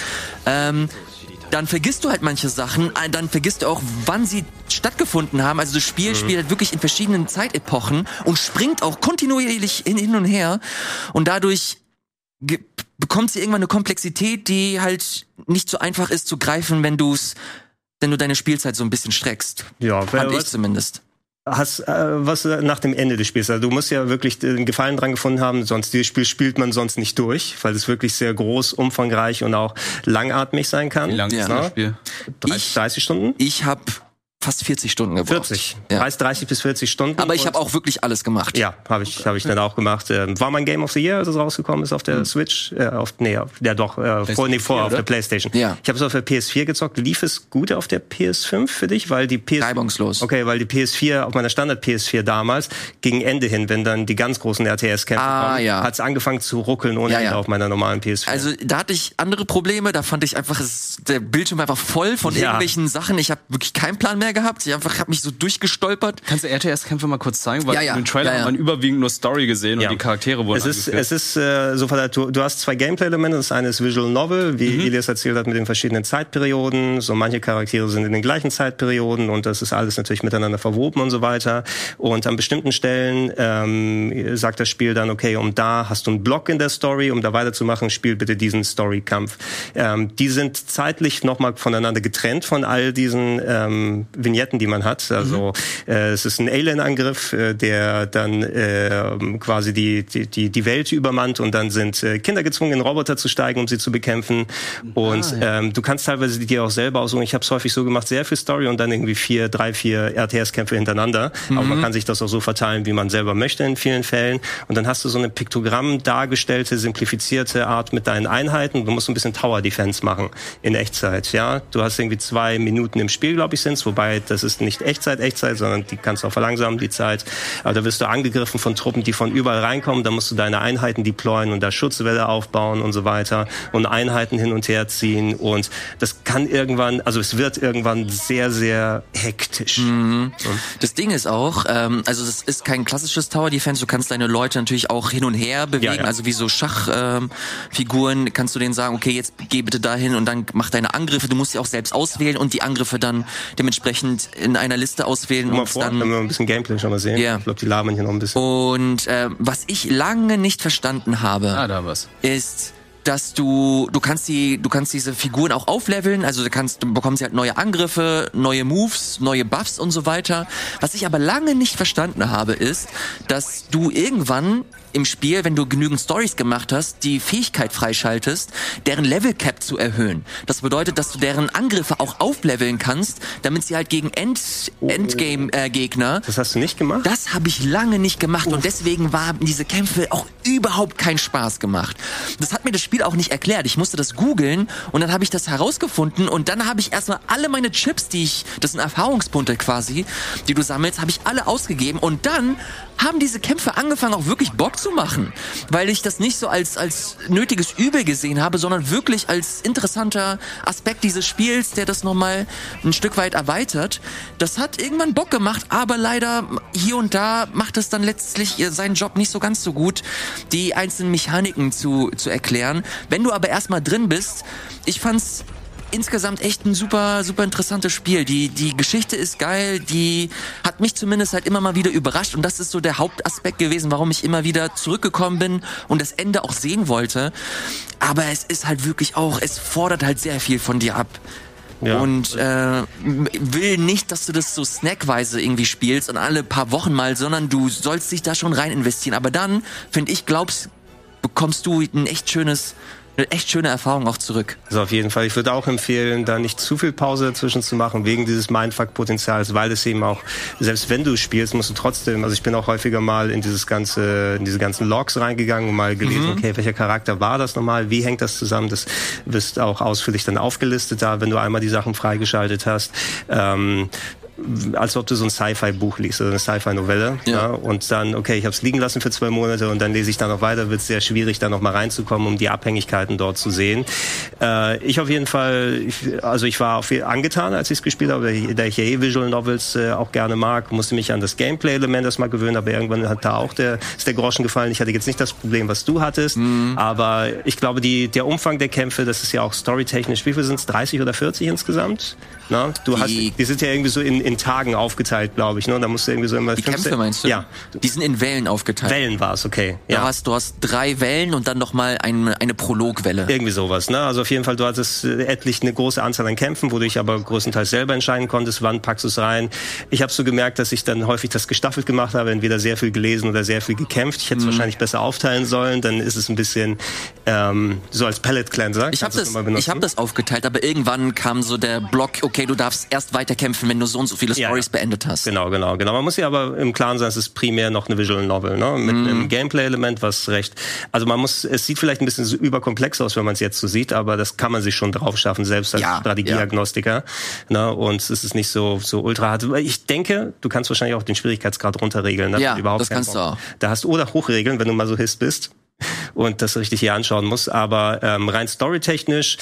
ähm, dann vergisst du halt manche Sachen, äh, dann vergisst du auch, wann sie stattgefunden haben. Also das Spiel spielt halt wirklich in verschiedenen Zeitepochen und springt auch kontinuierlich hin, und her und dadurch bekommt sie irgendwann eine Komplexität, die halt nicht so einfach ist zu greifen, wenn du's, wenn du deine Spielzeit so ein bisschen streckst. Ja, Fand ich zumindest. Hast, äh, was äh, nach dem Ende des Spiels. Also du musst ja wirklich den Gefallen dran gefunden haben, sonst dieses Spiel spielt man sonst nicht durch, weil es wirklich sehr groß, umfangreich und auch langatmig sein kann. Wie lang Ja. ist das Spiel? 30, Ich- 30 Stunden? Ich habe fast 40 Stunden gebraucht. 40. Ja. 30, 30 bis 40 Stunden. Aber ich habe auch wirklich alles gemacht. Ja, habe ich, hab ich dann auch gemacht. Ähm, war mein Game of the Year, als es rausgekommen ist auf der Switch. Äh, auf, nee, auf, ja doch, äh, vor, nee, vor, auf der Playstation. Ja. Ich habe es auf der PS4 gezockt. Lief es gut auf der PS5 für dich? Weil die PS Reibungslos. Okay, weil die PS4, auf meiner Standard-PS4 damals, gegen Ende hin, wenn dann die ganz großen RTS-Kämpfe Ah, kommen, ja. hat es angefangen zu ruckeln ohne Ja, Ende ja. auf meiner normalen PS4. Also da hatte ich andere Probleme, da fand ich einfach der Bildschirm einfach voll von irgendwelchen Sachen. Ich habe wirklich keinen Plan mehr gehabt. Ich einfach habe mich so durchgestolpert. Kannst du RTS-Kämpfe mal kurz zeigen? Weil Ja, ja. in den Trailer Ja, ja. hat man überwiegend nur Story gesehen Ja. und die Charaktere wurden Es ist, angeführt. es ist äh, so du, du hast zwei Gameplay-Elemente. Das eine ist Visual Novel, wie Elias erzählt hat, mit den verschiedenen Zeitperioden. So manche Charaktere sind in den gleichen Zeitperioden und das ist alles natürlich miteinander verwoben und so weiter. Und an bestimmten Stellen ähm, sagt das Spiel dann, okay, um da hast du einen Block in der Story, um da weiterzumachen, spiel bitte diesen Story-Kampf. Ähm, die sind zeitlich nochmal voneinander getrennt von all diesen ähm, Vignetten, die man hat. Also äh, es ist ein Alien-Angriff, äh, der dann äh, quasi die, die, die, die Welt übermannt und dann sind äh, Kinder gezwungen, in Roboter zu steigen, um sie zu bekämpfen. Und ähm, du kannst teilweise dir auch selber aussuchen. Ich habe es häufig so gemacht, sehr viel Story und dann irgendwie vier, drei, vier RTS-Kämpfe hintereinander. Aber man kann sich das auch so verteilen, wie man selber möchte in vielen Fällen. Und dann hast du so eine Piktogramm dargestellte, simplifizierte Art mit deinen Einheiten. Du musst ein bisschen Tower Defense machen in Echtzeit. Ja, du hast irgendwie zwei Minuten im Spiel, glaube ich, sind's. Wobei das ist nicht Echtzeit, Echtzeit, sondern die kannst du auch verlangsamen die Zeit. Aber da wirst du angegriffen von Truppen, die von überall reinkommen. Da musst du deine Einheiten deployen und da Schutzwelle aufbauen und so weiter und Einheiten hin und her ziehen. Und das kann irgendwann, also es wird irgendwann sehr, sehr hektisch. Das Ding ist auch, ähm, also das ist kein klassisches Tower Defense. Du kannst deine Leute natürlich auch hin und her bewegen, Ja, ja. also wie so Schachfiguren ähm, kannst du denen sagen, okay, jetzt geh bitte dahin und dann mach deine Angriffe. Du musst sie auch selbst auswählen und die Angriffe dann dementsprechend in einer Liste auswählen und vor, dann ein bisschen Gameplay schon mal sehen. Ja. Ich glaube, die labern hier noch ein bisschen. und äh, was ich lange nicht verstanden habe, Ah, da was. ist, dass du du kannst die du kannst diese Figuren auch aufleveln, also du kannst du bekommst halt neue Angriffe, neue Moves, neue Buffs und so weiter. Was ich aber lange nicht verstanden habe, ist, dass du irgendwann im Spiel, wenn du genügend Stories gemacht hast, die Fähigkeit freischaltest, deren Level Cap zu erhöhen. Das bedeutet, dass du deren Angriffe auch aufleveln kannst, damit sie halt gegen End Endgame äh, Gegner Das hast du nicht gemacht? das habe ich lange nicht gemacht und deswegen waren diese Kämpfe auch überhaupt keinen Spaß gemacht. Das hat mir das Spiel auch nicht erklärt. Ich musste das googeln und dann habe ich das herausgefunden und dann habe ich erstmal alle meine Chips, die ich, das sind Erfahrungspunkte quasi, die du sammelst, habe ich alle ausgegeben und dann haben diese Kämpfe angefangen auch wirklich Bock zu machen, weil ich das nicht so als als nötiges Übel gesehen habe, sondern wirklich als interessanter Aspekt dieses Spiels, der das nochmal ein Stück weit erweitert. Das hat irgendwann Bock gemacht, aber leider hier und da macht es dann letztlich äh, seinen Job nicht so ganz so gut, die einzelnen Mechaniken zu, zu erklären. Wenn du aber erstmal drin bist, ich fand's insgesamt echt ein super, super interessantes Spiel. Die, die Geschichte ist geil, die hat mich zumindest halt immer mal wieder überrascht und das ist so der Hauptaspekt gewesen, warum ich immer wieder zurückgekommen bin und das Ende auch sehen wollte. Aber es ist halt wirklich auch, es fordert halt sehr viel von dir ab. Ja. Und äh, will nicht, dass du das so snackweise irgendwie spielst und alle paar Wochen mal, sondern du sollst dich da schon rein investieren. Aber dann, finde ich, glaubst, bekommst du ein echt schönes, eine echt schöne Erfahrung auch zurück. Also auf jeden Fall. Ich würde auch empfehlen, da nicht zu viel Pause dazwischen zu machen, wegen dieses Mindfuck-Potenzials, weil es eben auch, selbst wenn du spielst, musst du trotzdem, also ich bin auch häufiger mal in dieses ganze, in diese ganzen Logs reingegangen und mal gelesen, okay, welcher Charakter war das nochmal, wie hängt das zusammen, das wirst auch ausführlich dann aufgelistet da, wenn du einmal die Sachen freigeschaltet hast. Ähm, als ob du so ein Sci-Fi-Buch liest oder eine Sci-Fi-Novelle. Ja. Ja. Und dann, okay, ich habe es liegen lassen für zwei Monate und dann lese ich da noch weiter, wird es sehr schwierig, da noch mal reinzukommen, um die Abhängigkeiten dort zu sehen. Äh, ich auf jeden Fall, ich, also ich war auch viel angetan, als ich es gespielt habe, da ich ja eh Visual Novels äh, auch gerne mag, musste mich an das Gameplay-Element erstmal gewöhnen, aber irgendwann hat da auch der, ist der Groschen gefallen. Ich hatte jetzt nicht das Problem, was du hattest, aber ich glaube, die, der Umfang der Kämpfe, das ist ja auch storytechnisch, wie viel sind es, 30 oder 40 insgesamt? Na, du Die- hast, die sind ja irgendwie so in, in Tagen aufgeteilt, glaube ich. Ne? Da musst du irgendwie so immer Die 15 Kämpfe meinst du? Ja, Die sind in Wellen aufgeteilt. Wellen war es, okay. Du, Ja. hast, du hast drei Wellen und dann nochmal eine, eine Prologwelle. Irgendwie sowas, ne? Also auf jeden Fall, du hattest äh, etlich eine große Anzahl an Kämpfen, wo du dich aber größtenteils selber entscheiden konntest, wann packst du es rein. Ich habe so gemerkt, dass ich dann häufig das gestaffelt gemacht habe, entweder sehr viel gelesen oder sehr viel gekämpft. Ich hätte es wahrscheinlich besser aufteilen sollen, dann ist es ein bisschen ähm, so als Pellet Cleanser. Ich habe du das, ich hab das aufgeteilt, aber irgendwann kam so der Block, okay, du darfst erst weiterkämpfen, wenn du so und so viele Ja, Stories ja. beendet hast. Genau, genau, genau. Man muss ja aber im Klaren sein, es ist primär noch eine Visual Novel, ne? Mit Mhm. einem Gameplay-Element, was recht. Also man muss, es sieht vielleicht ein bisschen so überkomplex aus, wenn man es jetzt so sieht, aber das kann man sich schon drauf schaffen, selbst als Ja, Strategieagnostiker. Ne? Und es ist nicht so, so ultra hart. Ich denke, du kannst wahrscheinlich auch den Schwierigkeitsgrad runterregeln. ne? Ja, Überhaupt das kannst du Bock. auch. Da hast du oder hochregeln, wenn du mal so hiss bist und das richtig hier anschauen musst. Aber ähm, rein storytechnisch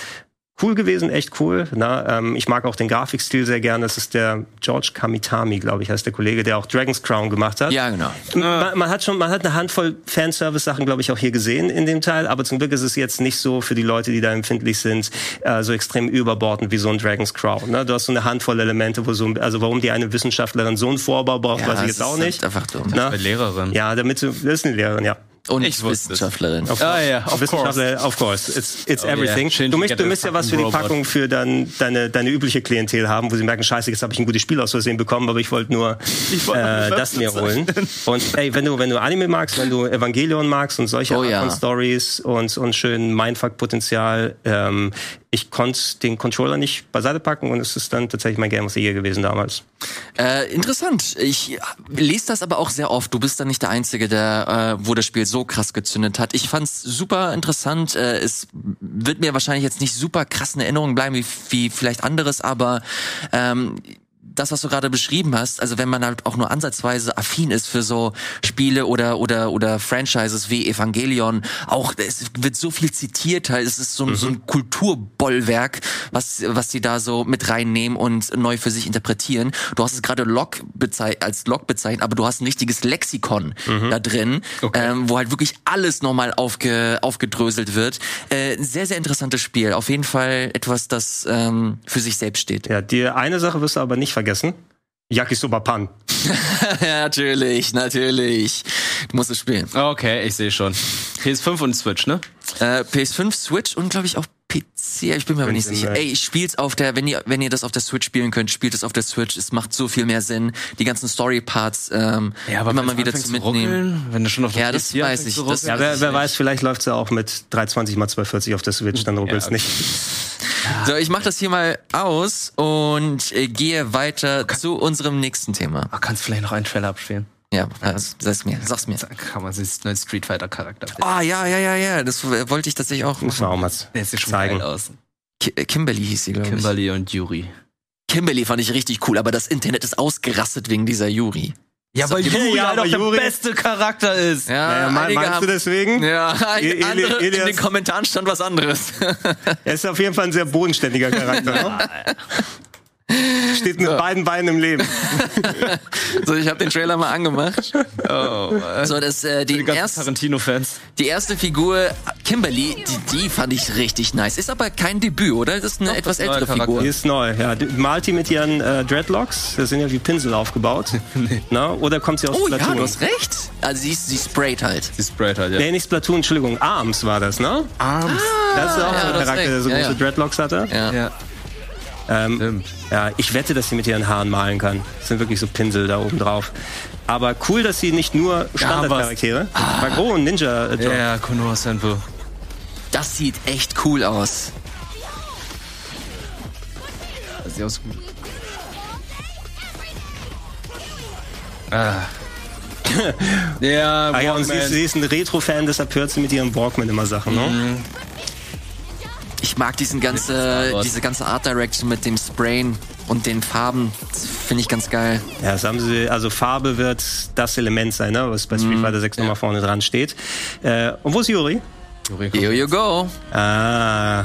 cool gewesen, echt cool. Na, ähm, ich mag auch den Grafikstil sehr gern. Das ist der George Kamitami, glaube ich, heißt der Kollege, der auch Dragon's Crown gemacht hat. Ja, genau. Man, man hat schon, man hat eine Handvoll Fanservice-Sachen, glaube ich, auch hier gesehen in dem Teil. Aber zum Glück ist es jetzt nicht so für die Leute, die da empfindlich sind, äh, so extrem überbordend wie so ein Dragon's Crown. Ne? Du hast so eine Handvoll Elemente, wo so, also warum die eine Wissenschaftlerin so einen Vorbau braucht, weiß ich das jetzt auch ist halt nicht. Einfach dumm. Na? Bei Lehrerin. Ja, damit du, das ist eine Lehrerin, ja. Und Ich. Wissenschaftlerin. Ah, ja, of Wissenschaftler, of course. It's, it's everything. Schön, du, möchtest, du müsst ja was für die Packung für dann deine, deine übliche Klientel haben, wo sie merken, scheiße, jetzt habe ich ein gutes Spiel aus Versehen bekommen, aber ich wollte nur wollte äh, nur das mir holen. Und ey, wenn du, wenn du Anime magst, wenn du Evangelion magst und solche Oh Art ja. von Stories und, und schön Mindfuck-Potenzial, ähm, ich konnte den Controller nicht beiseite packen und es ist dann tatsächlich mein Game of the Year gewesen damals. Äh, interessant. Ich lese das aber auch sehr oft. Du bist da nicht der Einzige, der, äh, wo das Spiel so krass gezündet hat. Ich fand's super interessant. Äh, es wird mir wahrscheinlich jetzt nicht super krass in Erinnerung bleiben wie, wie vielleicht anderes, aber ähm, das, was du gerade beschrieben hast, also wenn man halt auch nur ansatzweise affin ist für so Spiele oder oder oder Franchises wie Evangelion, auch es wird so viel zitiert, halt es ist so, ein so ein Kulturbollwerk, was was sie da so mit reinnehmen und neu für sich interpretieren. Du hast es gerade Log als Log bezeichnet, aber du hast ein richtiges Lexikon da drin, ähm, wo halt wirklich alles nochmal aufge, aufgedröselt wird. Äh, sehr sehr interessantes Spiel, auf jeden Fall etwas, das ähm, für sich selbst steht. Ja, die eine Sache wirst du aber nicht vergessen. Yakisoba Pan. Ja, natürlich, natürlich. Du musst es spielen. Okay, ich sehe schon. PS5 und Switch, ne? Äh, PS5, Switch und glaube ich auch PC. Ich bin mir aber nicht sicher. Ey, ich spiel's auf der, wenn ihr, wenn ihr das auf der Switch spielen könnt, spielt es auf der Switch. Es macht so viel mehr Sinn. Die ganzen Story-Parts ähm, immer mal wieder zu mitnehmen. ruckeln, wenn du schon auf der Ja, das PS4 weiß ich. Das- Ja, wer, weiß wer weiß, vielleicht läuft's ja auch mit 320 x 240 auf der Switch, dann ruckelt's okay. nicht. So, ich mache das hier mal aus und äh, gehe weiter zu unserem nächsten Thema. Ah, kannst du vielleicht noch einen Trailer abspielen? Ja, also, sag's mir, sag's mir. Dann kann man sich einen neuen Street Fighter Charakter Ah, ja, ja, ja, ja, das wollte ich tatsächlich auch Muss man auch mal Der sieht schon zeigen. geil aus. Ki äh, Kimberly hieß sie, glaube ich. Kimberly und Yuri. Kimberly fand ich richtig cool, aber das Internet ist ausgerastet wegen dieser Yuri. Ja, weil Yuri Yuri halt der beste Charakter ist. Ja, einige meinst haben, du deswegen? Ja, Eli- einige andere, in Elias- den Kommentaren stand was anderes. Er ist auf jeden Fall ein sehr bodenständiger Charakter. ne? Steht mit beiden Beinen im Leben. so, ich habe den Trailer mal angemacht. Oh, So, das, äh, die, die ganzen erst, Tarantino-Fans. die erste Figur, Kimberly, die, die fand ich richtig nice. Ist aber kein Debüt, oder? Das ist eine etwas neuer ältere Charakter. Figur. Die ist neu. Ja, malt die mit ihren äh, Dreadlocks. Das sind ja wie Pinsel aufgebaut. Na, oder kommt sie aus Oh ja, Splatoon? du hast recht. Also sie, ist- sie sprayt halt. Die Sprite halt, ja. Nee, nicht Splatoon, Entschuldigung. Arms war das, ne? Arms. Das ist auch ja, so du ein Charakter, der so. Ja, große ja. Dreadlocks hatte. Ja. Ja. Ähm, Stimmt. ja, ich wette, dass sie mit ihren Haaren malen kann. Das sind wirklich so Pinsel da oben drauf. Aber cool, dass sie nicht nur Standardcharaktere. Ja, oh, ein Ninja. Äh. Ja, Konoha Senpu. Das sieht echt cool aus. Das sieht aus. Ah. ja, Ah ja, und sie, Walkman. sie ist ein Retro-Fan, deshalb hört sie mit ihrem Walkman immer Sachen. Ne? Ich mag diesen ganze, diese ganze Art Direction mit dem Sprayen und den Farben. Das finde ich ganz geil. Ja, das haben sie, also Farbe wird das Element sein, ne, was bei Street Fighter 6 nochmal vorne dran steht. Äh, und wo ist Yuri? Here you go. Ah,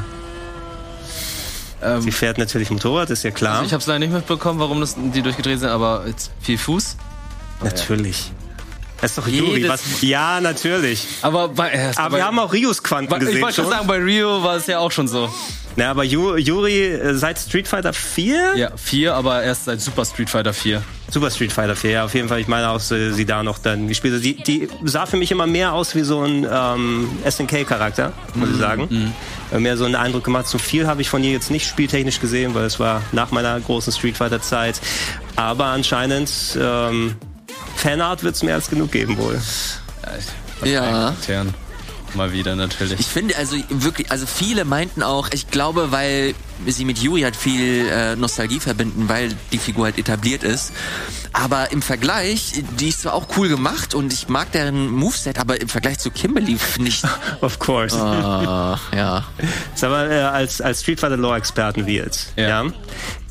Ähm, sie fährt natürlich Motorrad, ist ja klar. ich habe es leider nicht mitbekommen, warum das, die durchgedreht sind, aber jetzt viel Fuß. natürlich. Das ist doch Yuri. Was? Ja, natürlich. Aber, bei, äh, Aber wir haben auch Rios Quanten bei, ich gesehen wollte schon. sagen, bei Rio war es ja auch schon so. Na, aber Yuri äh, seit Street Fighter 4? Ja, vier, aber erst seit Super Street Fighter 4. Super Street Fighter 4, ja, auf jeden Fall. Ich meine auch, äh, sie da noch dann gespielt. Die, die sah für mich immer mehr aus wie so ein ähm, SNK-Charakter, muss ich sagen. Äh, Mehr so einen Eindruck gemacht. So viel habe ich von ihr jetzt nicht spieltechnisch gesehen, weil es war nach meiner großen Street Fighter-Zeit. Aber anscheinend ähm, Fanart wird es mehr als genug geben wohl. Ja. Intern. Mal wieder natürlich. Ich finde also wirklich, also viele meinten auch, ich glaube, weil sie mit Yuri halt viel äh, Nostalgie verbinden, weil die Figur halt etabliert ist. Aber im Vergleich, die ist zwar auch cool gemacht und ich mag deren Moveset, aber im Vergleich zu Kimberly finde ich, Of course. ah, ja. Sag mal, äh, als, als Street Fighter Lore-Experten wie jetzt. Ja. Ja.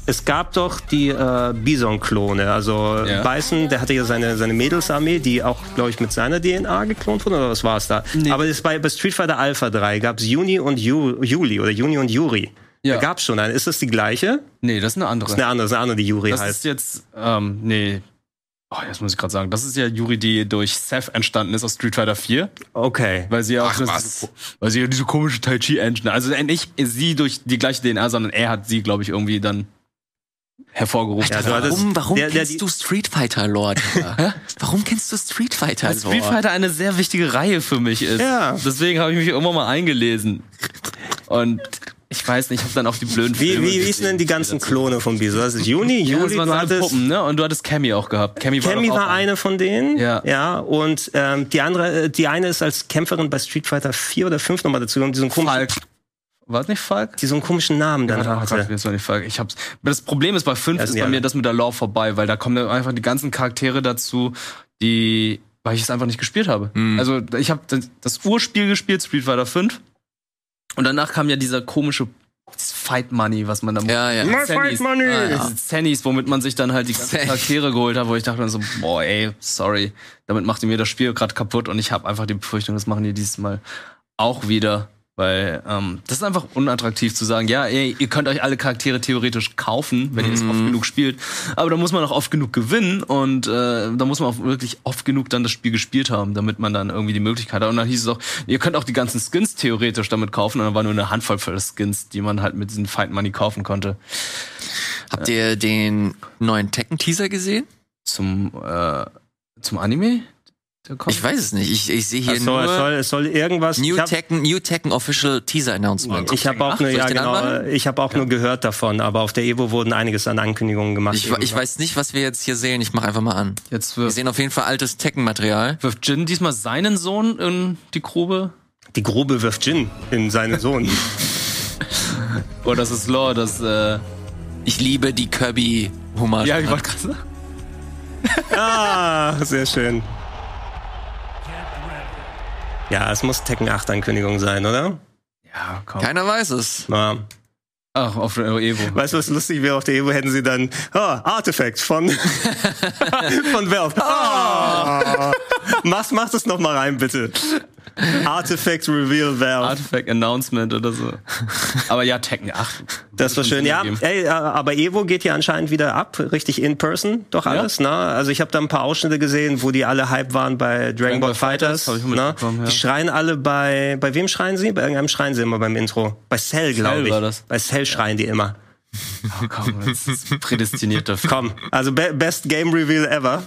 Es gab doch die äh, Bison-Klone. Also Ja. Bison, der hatte ja seine, seine Mädelsarmee, die auch, glaube ich, mit seiner DNA geklont wurde, oder was war es da? Aber das bei, bei Street Fighter Alpha 3 gab es Juni und Ju, Juli oder Juni und Juri. Ja. Da gab's schon eine. Ist das die gleiche? Nee, das ist eine andere. Das ist eine andere, das ist eine andere, die Yuri Das heißt. ist jetzt, ähm, nee. Oh, jetzt muss ich gerade sagen, das ist ja Yuri, die durch Seth entstanden ist aus Street Fighter 4, Okay. weil sie ja auch Ach, das- was? weil sie ja diese komische Tai Chi Engine, also nicht sie durch die gleiche DNA, sondern er hat sie, glaube ich, irgendwie dann hervorgerufen. Ja, Warum, warum der- der- kennst du Street Fighter? Digga? warum kennst du Street Fighter weil Lore? Street Fighter eine sehr wichtige Reihe für mich ist. Ja. Deswegen habe ich mich immer mal eingelesen. Und ich weiß nicht, ich habe dann auch die blöden Wie, Filme wie hießen denn die ganzen Klone von Biso? Das ist Juni, Ja, das Juli, waren du hattest. Puppen, ne? Und du hattest Cammy auch gehabt. Cammy war, Cammy war eine von denen. Ja. Ja. Und ähm, die andere, äh, die eine ist als Kämpferin bei Street Fighter 4 oder 5 nochmal dazu gekommen, die so einen komischen, Falk. War es nicht Falk? die so einen komischen Namen dann Warte, hatte. Gott, jetzt war nicht Falk. Ich hab's. Das Problem ist bei 5 Das ist bei die mir alle. das mit der Lore vorbei, weil da kommen dann einfach die ganzen Charaktere dazu, die weil ich es einfach nicht gespielt habe. Hm. Also ich habe das, das Urspiel gespielt, Street Fighter 5. Und danach kam ja dieser komische Fight Money, was man da Ja, ja. My fight money! Ah, ja. Diese Zennies, womit man sich dann halt die ganzen Zen- Charaktere geholt hat, wo ich dachte dann so, boah, ey, sorry, damit macht ihr mir das Spiel gerade kaputt und ich habe einfach die Befürchtung, das machen die dieses Mal auch wieder. Weil ähm, das ist einfach unattraktiv zu sagen, ja, ey, ihr könnt euch alle Charaktere theoretisch kaufen, wenn ihr das Mhm. oft genug spielt. Aber da muss man auch oft genug gewinnen und äh, da muss man auch wirklich oft genug dann das Spiel gespielt haben, damit man dann irgendwie die Möglichkeit hat. Und dann hieß es auch, ihr könnt auch die ganzen Skins theoretisch damit kaufen. Und dann war nur eine Handvoll voll Skins, die man halt mit diesen Fight Money kaufen konnte. Habt ihr den neuen Tekken-Teaser gesehen? Zum, äh, zum Anime? Ich weiß es nicht. Ich, ich sehe hier Es soll, es nur soll, es soll irgendwas. New Tekken, New Tekken Official Teaser Announcement. Ich habe auch, nur, ja, genau, ich hab auch nur gehört davon, aber auf der Evo wurden einiges an Ankündigungen gemacht. Ich, ich weiß nicht, was wir jetzt hier sehen. Ich mache einfach mal an. Jetzt Wir sehen auf jeden Fall altes Tekken-Material. wirft Jin diesmal seinen Sohn in die Grube? Die Grube wirft Jin in seinen Sohn. Oder das ist Lore, das, äh, Ich liebe die Kirby-Humor. ja, ich wollte gerade sagen. ah, sehr schön. Ja, es muss Tekken 8 Ankündigung sein, oder? Ja, komm. Keiner weiß es. Ja. Ach, auf der Evo. Weißt du, was lustig wäre? Auf der Evo hätten sie dann, oh, Artifact von, von Valve. Oh. Mach, mach das noch mal rein, bitte. Artifact Reveal Valve. Artifact Announcement oder so. Aber ja, Tekken 8. Das war schön, ja. Ey, äh, aber Evo geht ja anscheinend wieder ab, richtig in person, doch Ja. alles, ne? Also ich habe da ein paar Ausschnitte gesehen, wo die alle Hype waren bei Dragon Ball Fighters, ich ne? ja. Die schreien alle bei bei wem schreien sie? Bei irgendeinem schreien sie immer beim Intro. Bei Cell, glaube ich. war das. Bei Cell schreien die immer. Oh, komm, das ist prädestiniert dafür. Komm, also be best Game Reveal ever.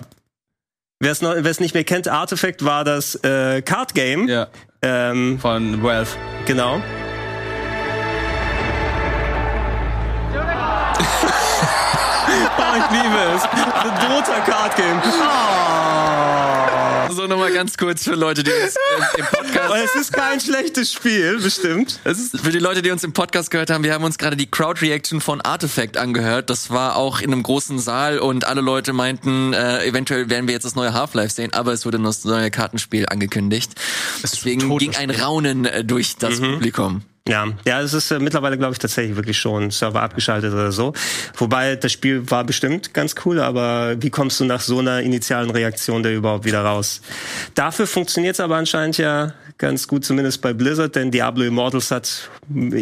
Wer es nicht mehr kennt, Artifact war das äh, Card Game. Ja, Ähm, von Valve. genau. oh, ich liebe es. Ein Dota Card Game. Oh. So nochmal ganz kurz für Leute, die uns äh, im Podcast Aber es ist kein schlechtes Spiel, bestimmt. Es ist für die Leute, die uns im Podcast gehört haben, wir haben uns gerade die Crowd-Reaction von Artifact angehört. Das war auch in einem großen Saal und alle Leute meinten, äh, eventuell werden wir jetzt das neue Half-Life sehen, aber es wurde das neue Kartenspiel angekündigt. Deswegen ging ein Raunen äh, durch das Publikum. Ja, ja, es ist äh, mittlerweile, glaube ich, tatsächlich wirklich schon Server abgeschaltet oder so. Wobei das Spiel war bestimmt ganz cool, aber wie kommst du nach so einer initialen Reaktion da überhaupt wieder raus? Dafür funktioniert es aber anscheinend ja ganz gut, zumindest bei Blizzard, denn Diablo Immortals hat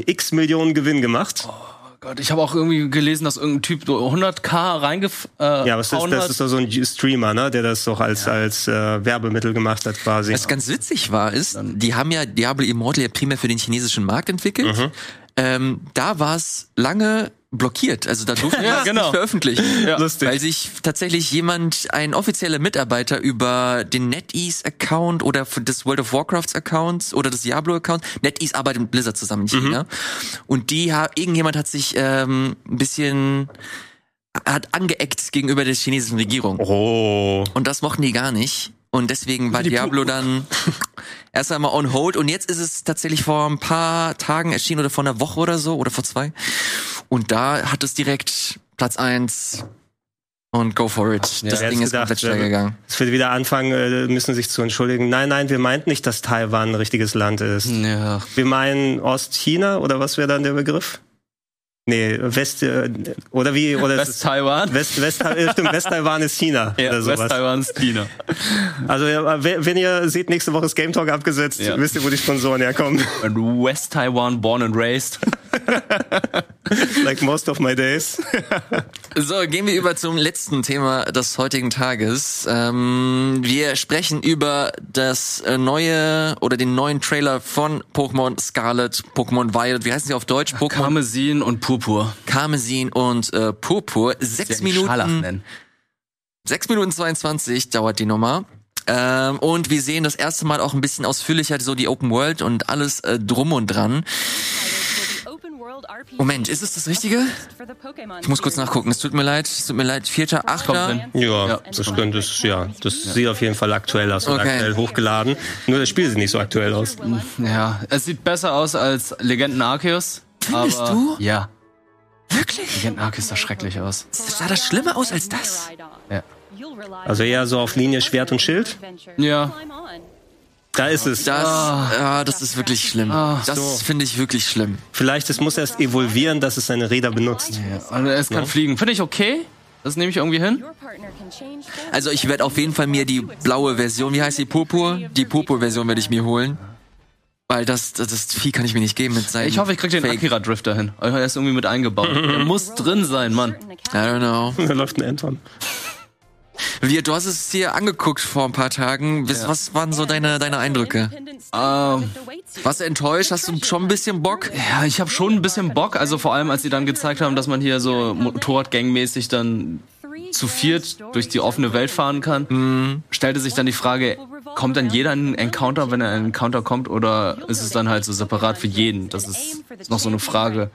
x Millionen Gewinn gemacht. Oh Gott, ich habe auch irgendwie gelesen, dass irgendein Typ so 100k reingef äh, ja, was ist, das hat. ist doch so ein Streamer, ne, der das doch als als äh, Werbemittel gemacht hat quasi. Was ganz witzig war, ist, die haben ja Diablo Immortal ja primär für den chinesischen Markt entwickelt. Mhm. Ähm, da war es lange blockiert. Also da durften wir Ja, es genau. nicht veröffentlichen. Lustig. Weil sich tatsächlich jemand, ein offizieller Mitarbeiter über den NetEase-Account oder das World of Warcrafts-Account oder das Diablo-Account, NetEase arbeitet mit Blizzard zusammen in China. Und die, irgendjemand hat sich ähm, ein bisschen hat angeeckt gegenüber der chinesischen Regierung. oh. Und das mochten die gar nicht. Und deswegen war Diablo dann erst einmal on hold. Und jetzt ist es tatsächlich vor ein paar Tagen erschienen oder vor einer Woche oder so oder vor zwei. Und da hat es direkt Platz eins und go for it. das wer Ding ist komplett gedacht, schnell wer- gegangen. Es wird wieder anfangen, äh, müssen sich zu entschuldigen. Nein, nein, wir meinten nicht, dass Taiwan ein richtiges Land ist. Ja. Wir meinen Ostchina oder was wäre dann der Begriff? Nee, West äh, oder wie oder ist es- West-Taiwan? West West äh, stimmt, West-Taiwan ist China Ja, oder sowas. West-Taiwan ist China. Also wenn ihr seht, nächste Woche ist Game Talk abgesetzt, Ja. wisst ihr, wo die Sponsoren herkommen. Und West-Taiwan born and raised. like most of my days. So, gehen wir über zum letzten Thema des heutigen Tages. Ähm, wir sprechen über das äh, neue oder den neuen Trailer von Pokémon Scarlet, Pokémon Violet. Wie heißen sie auf Deutsch? Pokémon Karmesin und Purpur. Karmesin und äh, Purpur. Sechs Ja, die Scharlach Minuten, nennen. 6 Minuten 22 dauert die Nummer. Ähm, und wir sehen das erste Mal auch ein bisschen ausführlicher so die Open World und alles äh, drum und dran. Moment, ist es das Richtige? Ich muss kurz nachgucken. Es tut mir leid. Es tut mir leid. Vierter, Kommt achter. Ja, Ja, das könnte es, ja. Das sieht auf jeden Fall aktuell aus und Okay. aktuell hochgeladen. Nur das Spiel sieht nicht so aktuell aus. Ja, es sieht besser aus als Legenden Arceus. Findest aber, du? Ja, Wirklich? Legenden Arceus sah schrecklich aus. Sah das schlimmer aus als das? Ja. Also eher so auf Linie Schwert und Schild? Ja. Da ist es. Das, ja, das ist wirklich schlimm. Ah, das so. finde ich wirklich schlimm. Vielleicht, es muss erst evolvieren, dass es seine Räder benutzt. ja. Also es kann fliegen. Finde ich okay. Das nehme ich irgendwie hin. Also ich werde auf jeden Fall mir die blaue Version, wie heißt die Purpur? Die Purpur-Version werde ich mir holen. Weil das, das, das Vieh kann ich mir nicht geben mit seinem Ich hoffe, ich krieg den Fake. Akira Drifter hin. Er ist irgendwie mit eingebaut. Der muss drin sein, Mann. I don't know. Da läuft ein Anton. Wir, du hast es dir angeguckt vor ein paar Tagen. Was, was waren so deine, deine Eindrücke? Ähm, du enttäuscht? Hast du schon ein bisschen Bock? Ja, ich habe schon ein bisschen Bock. Also vor allem, als sie dann gezeigt haben, dass man hier so Motorradgangmäßig dann zu viert durch die offene Welt fahren kann, stellte sich dann die Frage, kommt dann jeder in einen Encounter, wenn er in einen Encounter kommt, oder ist es dann halt so separat für jeden? Das ist noch so eine Frage.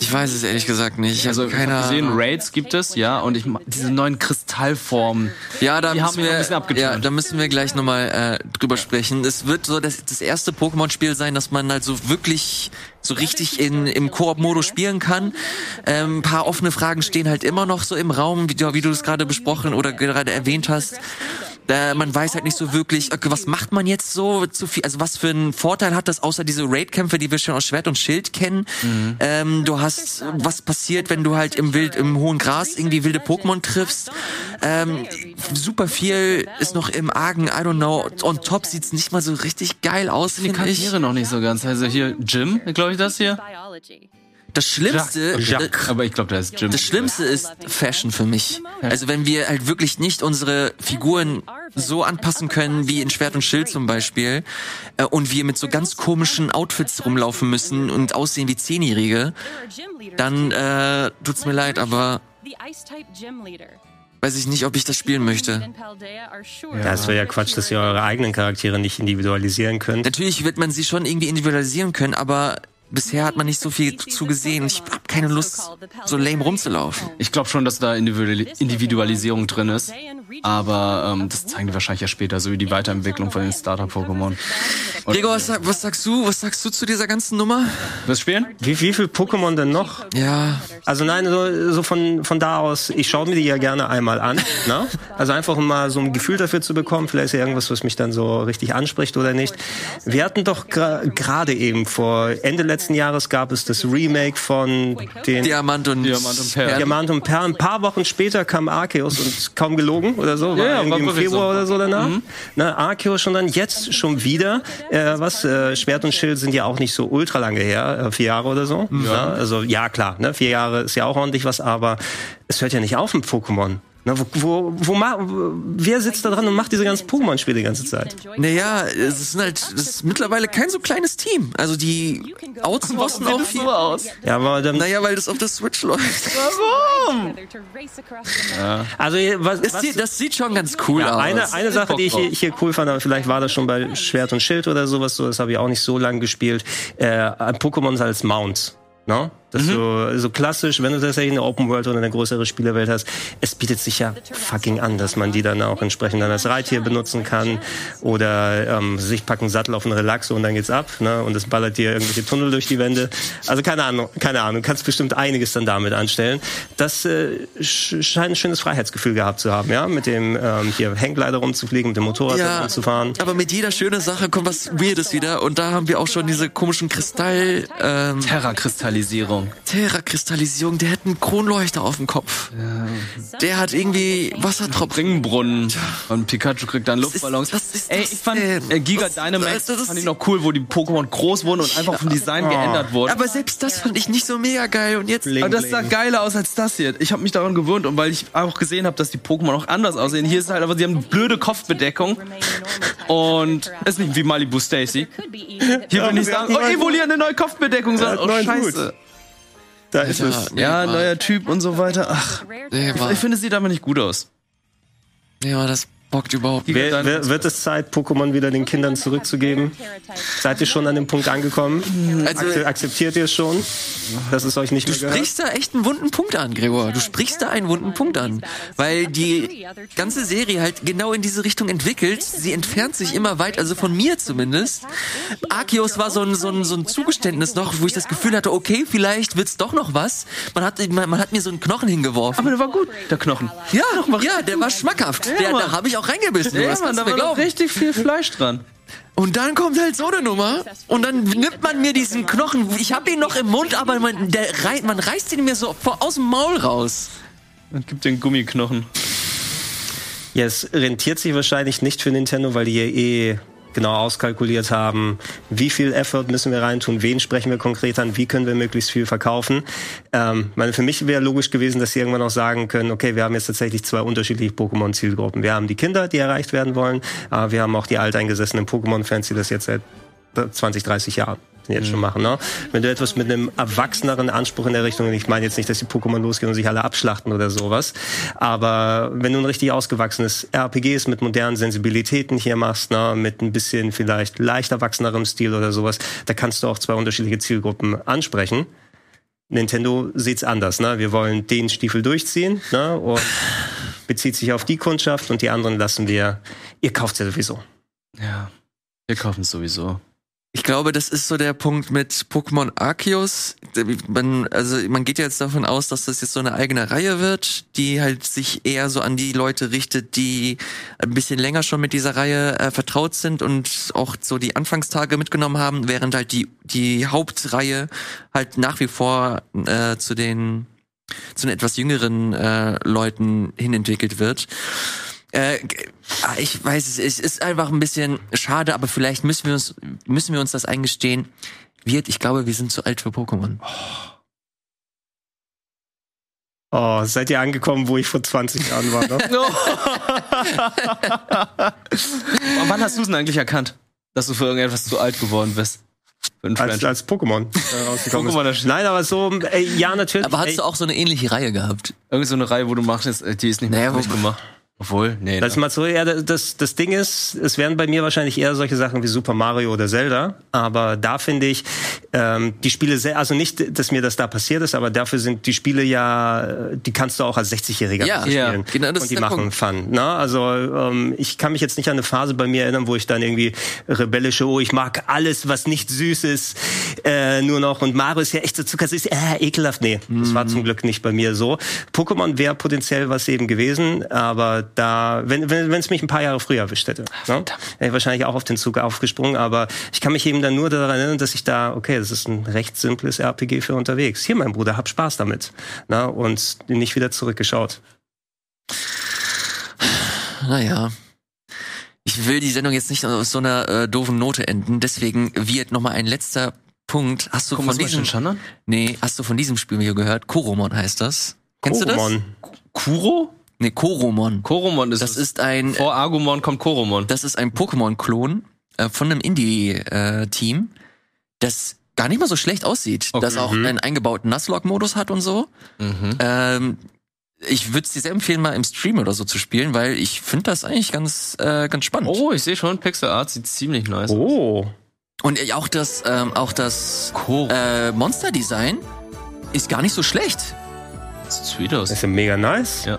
Ich weiß es ehrlich gesagt nicht. Ich Also ich keine habe gesehen. Raids gibt es, ja, und ich diese neuen Kristallformen. Ja, da müssen wir, ein bisschen ja, da müssen wir gleich nochmal äh, drüber sprechen. Es wird so das, das erste Pokémon-Spiel sein, dass man halt so wirklich so richtig in, im Koop-Modus spielen kann. Ähm, ein paar offene Fragen stehen halt immer noch so im Raum, wie wie du es gerade besprochen oder gerade erwähnt hast. Äh, man weiß halt nicht so wirklich, okay, was macht man jetzt so zu viel, also was für einen Vorteil hat das, außer diese Raid-Kämpfe, die wir schon aus Schwert und Schild kennen. Ähm, du hast, was passiert, wenn du halt im Wild, im hohen Gras irgendwie wilde Pokémon triffst. Ähm, super viel ist noch im Argen, I don't know. On top sieht's nicht mal so richtig geil aus, Die finde ich. Charaktere noch nicht so ganz. Also hier Jim, glaube ich, das hier. Das Schlimmste, Jacques. Aber ich glaube, da ist Jim. Das Schlimmste ist Fashion für mich. Also wenn wir halt wirklich nicht unsere Figuren so anpassen können wie in Schwert und Schild zum Beispiel äh, und wir mit so ganz komischen Outfits rumlaufen müssen und aussehen wie Zehnjährige, dann äh, tut's mir leid, aber weiß ich nicht, ob ich das spielen möchte. Ja, es wäre ja Quatsch, dass ihr eure eigenen Charaktere nicht individualisieren könnt. Natürlich wird man sie schon irgendwie individualisieren können, aber bisher hat man nicht so viel zu gesehen. Ich habe keine Lust, so lame rumzulaufen. Ich glaube schon, dass da Individuali- Individualisierung drin ist. Aber ähm, das zeigen die wahrscheinlich ja später, so wie die Weiterentwicklung von den Starter-Pokémon. Gregor, was, sag, was sagst du? Was sagst du zu dieser ganzen Nummer? Du spielen? Wie, wie viel Pokémon denn noch? Ja, Also nein, so, so von, von da aus, ich schaue mir die ja gerne einmal an. Ne? Also einfach um mal so ein Gefühl dafür zu bekommen, vielleicht ist ja irgendwas, was mich dann so richtig anspricht oder nicht. Wir hatten doch gra- gerade eben vor Ende letzten Jahres gab es das Remake von den Diamant und, Diamant und Perl. Diamant und Perl. Ein paar Wochen später kam Arceus und kaum gelogen oder so, war Ja, ja, war irgendwie im Februar so. oder so danach. Ne, Arceus schon dann, jetzt schon wieder. Äh, was, äh, Schwert und Schild sind ja auch nicht so ultra lange her, äh, vier Jahre oder so. Ja. Also ja, klar, ne, vier Jahre ist ja auch ordentlich was, aber es hört ja nicht auf mit Pokémon. Ne, wo, wo, wo, ma- wo, wer sitzt da dran und macht diese ganzen Pokémon-Spiele die ganze Zeit? Naja, es ist halt, es ist mittlerweile kein so kleines Team. Also die outsourcen auch viel. aus? Ja, aber dann, Naja, weil das auf der Switch läuft. also was, Das was, sieht, das sieht schon ganz cool Ja, aus. eine, eine Sache, die ich hier, hier cool fand, aber vielleicht war das schon bei Schwert und Schild oder sowas so, das habe ich auch nicht so lange gespielt. Äh, Pokémon als Mounts. No? Das ist so, so klassisch, wenn du tatsächlich eine Open World oder eine größere Spielewelt hast, es bietet sich ja fucking an, dass man die dann auch entsprechend dann als Reittier benutzen kann oder ähm, sich packen Sattel auf einen Relaxo und dann geht's ab ne? und es ballert dir irgendwelche Tunnel durch die Wände. Also keine Ahnung, keine Ahnung, du kannst bestimmt einiges dann damit anstellen. Das äh, sch- scheint ein schönes Freiheitsgefühl gehabt zu haben, ja, mit dem ähm, hier Hangglider rumzufliegen, mit dem Motorrad ja, rumzufahren. aber mit jeder schönen Sache kommt was Weirdes wieder und da haben wir auch schon diese komischen Kristall, ähm, Terra-Kristallisierung. Terra-Kristallisierung, der hat einen Kronleuchter auf dem Kopf. Der hat irgendwie Wassertropfen. Ringbrunnen und Pikachu kriegt dann ist- Luftballons. was ist Ey, das ich fand denn? äh, Giga Was- Dynamax das ist- fand ich noch cool, wo die Pokémon groß wurden und einfach vom Design geändert wurden. Aber selbst das fand ich nicht so mega geil. Und jetzt. Bling, Aber das sah geiler aus als das hier. Ich habe mich daran gewöhnt und weil ich auch gesehen habe, dass die Pokémon auch anders aussehen. Hier ist halt aber, sie haben eine blöde Kopfbedeckung und ist nicht wie Malibu Stacy. Hier will ich sie sagen, oh, Evolia eine neue Kopfbedeckung. Hat Oh, scheiße. Da ist es. nee, Ja, neuer Typ und so weiter. Ach, Nee, war, ich finde, es sieht aber nicht gut aus. ja, das bockt überhaupt nicht. Wer, wer, wird es Zeit, Pokémon wieder den Kindern zurückzugeben? Seid ihr schon an dem Punkt angekommen? Also- Akze- akzeptiert ihr es schon, dass es euch nicht Du mehr gehört? sprichst da echt einen wunden Punkt an, Gregor. Du sprichst da einen wunden Punkt an. Weil die ganze Serie halt genau in diese Richtung entwickelt. Sie entfernt sich immer weit, also von mir zumindest. Arceus war so ein, so ein, so ein Zugeständnis noch, wo ich das Gefühl hatte, okay, vielleicht wird's doch noch was. Man hat, man, man hat mir so einen Knochen hingeworfen. Aber der war gut, der Knochen. Ja, ja, der war schmackhaft. der, Mann. da habe ich auch reingebissen. Ja, Mann, da war noch richtig viel Fleisch dran. Und dann kommt halt so eine Nummer und dann nimmt man mir diesen Knochen. Ich habe ihn noch im Mund, aber man, der, rei- man reißt ihn mir so vor, aus dem Maul raus. Und gibt den Gummiknochen. Ja, es rentiert sich wahrscheinlich nicht für Nintendo, weil die ja eh genau auskalkuliert haben, wie viel Effort müssen wir reintun, wen sprechen wir konkret an, wie können wir möglichst viel verkaufen. Ähm, meine, für mich wäre logisch gewesen, dass sie irgendwann auch sagen können, okay, wir haben jetzt tatsächlich zwei unterschiedliche Pokémon-Zielgruppen. Wir haben die Kinder, die erreicht werden wollen, aber wir haben auch die alteingesessenen Pokémon-Fans, die das jetzt seit 20, 30 Jahren jetzt schon machen. Ne? Wenn du etwas mit einem erwachseneren Anspruch in der Richtung, ich meine jetzt nicht, dass die Pokémon losgehen und sich alle abschlachten oder sowas, aber wenn du ein richtig ausgewachsenes RPGs mit modernen Sensibilitäten hier machst, ne, mit ein bisschen vielleicht leicht erwachsenerem Stil oder sowas, da kannst du auch zwei unterschiedliche Zielgruppen ansprechen. Nintendo sieht's anders. Ne? Wir wollen den Stiefel durchziehen ne? und bezieht sich auf die Kundschaft und die anderen lassen wir, ihr kauft ja sowieso. Ja. Wir kaufen es sowieso. Ich glaube, das ist so der Punkt mit Pokémon Arceus. Man, also man geht ja jetzt davon aus, dass das jetzt so eine eigene Reihe wird, die halt sich eher so an die Leute richtet, die ein bisschen länger schon mit dieser Reihe äh, vertraut sind und auch so die Anfangstage mitgenommen haben, während halt die die Hauptreihe halt nach wie vor äh, zu den zu den etwas jüngeren äh, Leuten hinentwickelt wird. Äh, ah, ich weiß es, es ist einfach ein bisschen schade, aber vielleicht müssen wir uns müssen wir uns das eingestehen. Wird, ich glaube, wir sind zu alt für Pokémon. Oh, seid ihr angekommen, wo ich vor 20 Jahren war? Ne? Und wann hast du es denn eigentlich erkannt, dass du für irgendetwas zu alt geworden bist? Für ein als, als Pokémon äh, rausgekommen Pokémon, ist. Nein, aber so, ey, ja, natürlich. Aber hast ey, du auch so eine ähnliche Reihe gehabt? Irgend so eine Reihe, wo du machst, jetzt, äh, die ist nicht mehr Naja, gemacht. Obwohl, nee. Das ist mal so, ja, das, das Ding ist, es wären bei mir wahrscheinlich eher solche Sachen wie Super Mario oder Zelda. Aber da finde ich, ähm, die Spiele sehr, also nicht, dass mir das da passiert ist, aber dafür sind die Spiele ja, die kannst du auch als 60-Jähriger Ja, spielen. ja, genau, das und die machen Punkt. Fun. Ne? Also ähm, ich kann mich jetzt nicht an eine Phase bei mir erinnern, wo ich dann irgendwie rebellische, oh, ich mag alles, was nicht süß ist, äh, nur noch. Und Mario ist ja echt so zuckersüß, äh, ekelhaft. Nee, das war Mhm. zum Glück nicht bei mir so. Pokémon wäre potenziell was eben gewesen, aber da, wenn wenn wenn es mich ein paar Jahre früher erwischt hätte, ne, wäre ich wahrscheinlich auch auf den Zug aufgesprungen. Aber ich kann mich eben dann nur daran erinnern, dass ich da, okay, das ist ein recht simples RPG für unterwegs. Hier, mein Bruder, hab Spaß damit. Na, und nicht wieder zurückgeschaut. Naja. Ich will die Sendung jetzt nicht aus so einer äh, doofen Note enden, deswegen wird noch mal ein letzter Punkt. Hast du von diesem Shannon? Nee, hast du von diesem Spiel gehört? Koromon heißt das. Kennst Koromon. du das? Kuro? Nee, Koromon. Koromon ist Das es. ist ein Vor Agumon kommt Koromon. Das ist ein Pokémon-Klon äh, von einem Indie-Team, das gar nicht mal so schlecht aussieht, Okay. das auch einen eingebauten Nuzlocke-Modus hat und so. Mhm. Ähm, ich würde es dir sehr empfehlen, mal im Stream oder so zu spielen, weil ich finde das eigentlich ganz, äh, ganz spannend. Oh, ich sehe schon, Pixel Art sieht ziemlich nice aus. Oh. Und äh, auch das, ähm, auch das Cool. äh, Monster-Design ist gar nicht so schlecht. Sieht sweet aus. Das ist ja mega nice. Ja.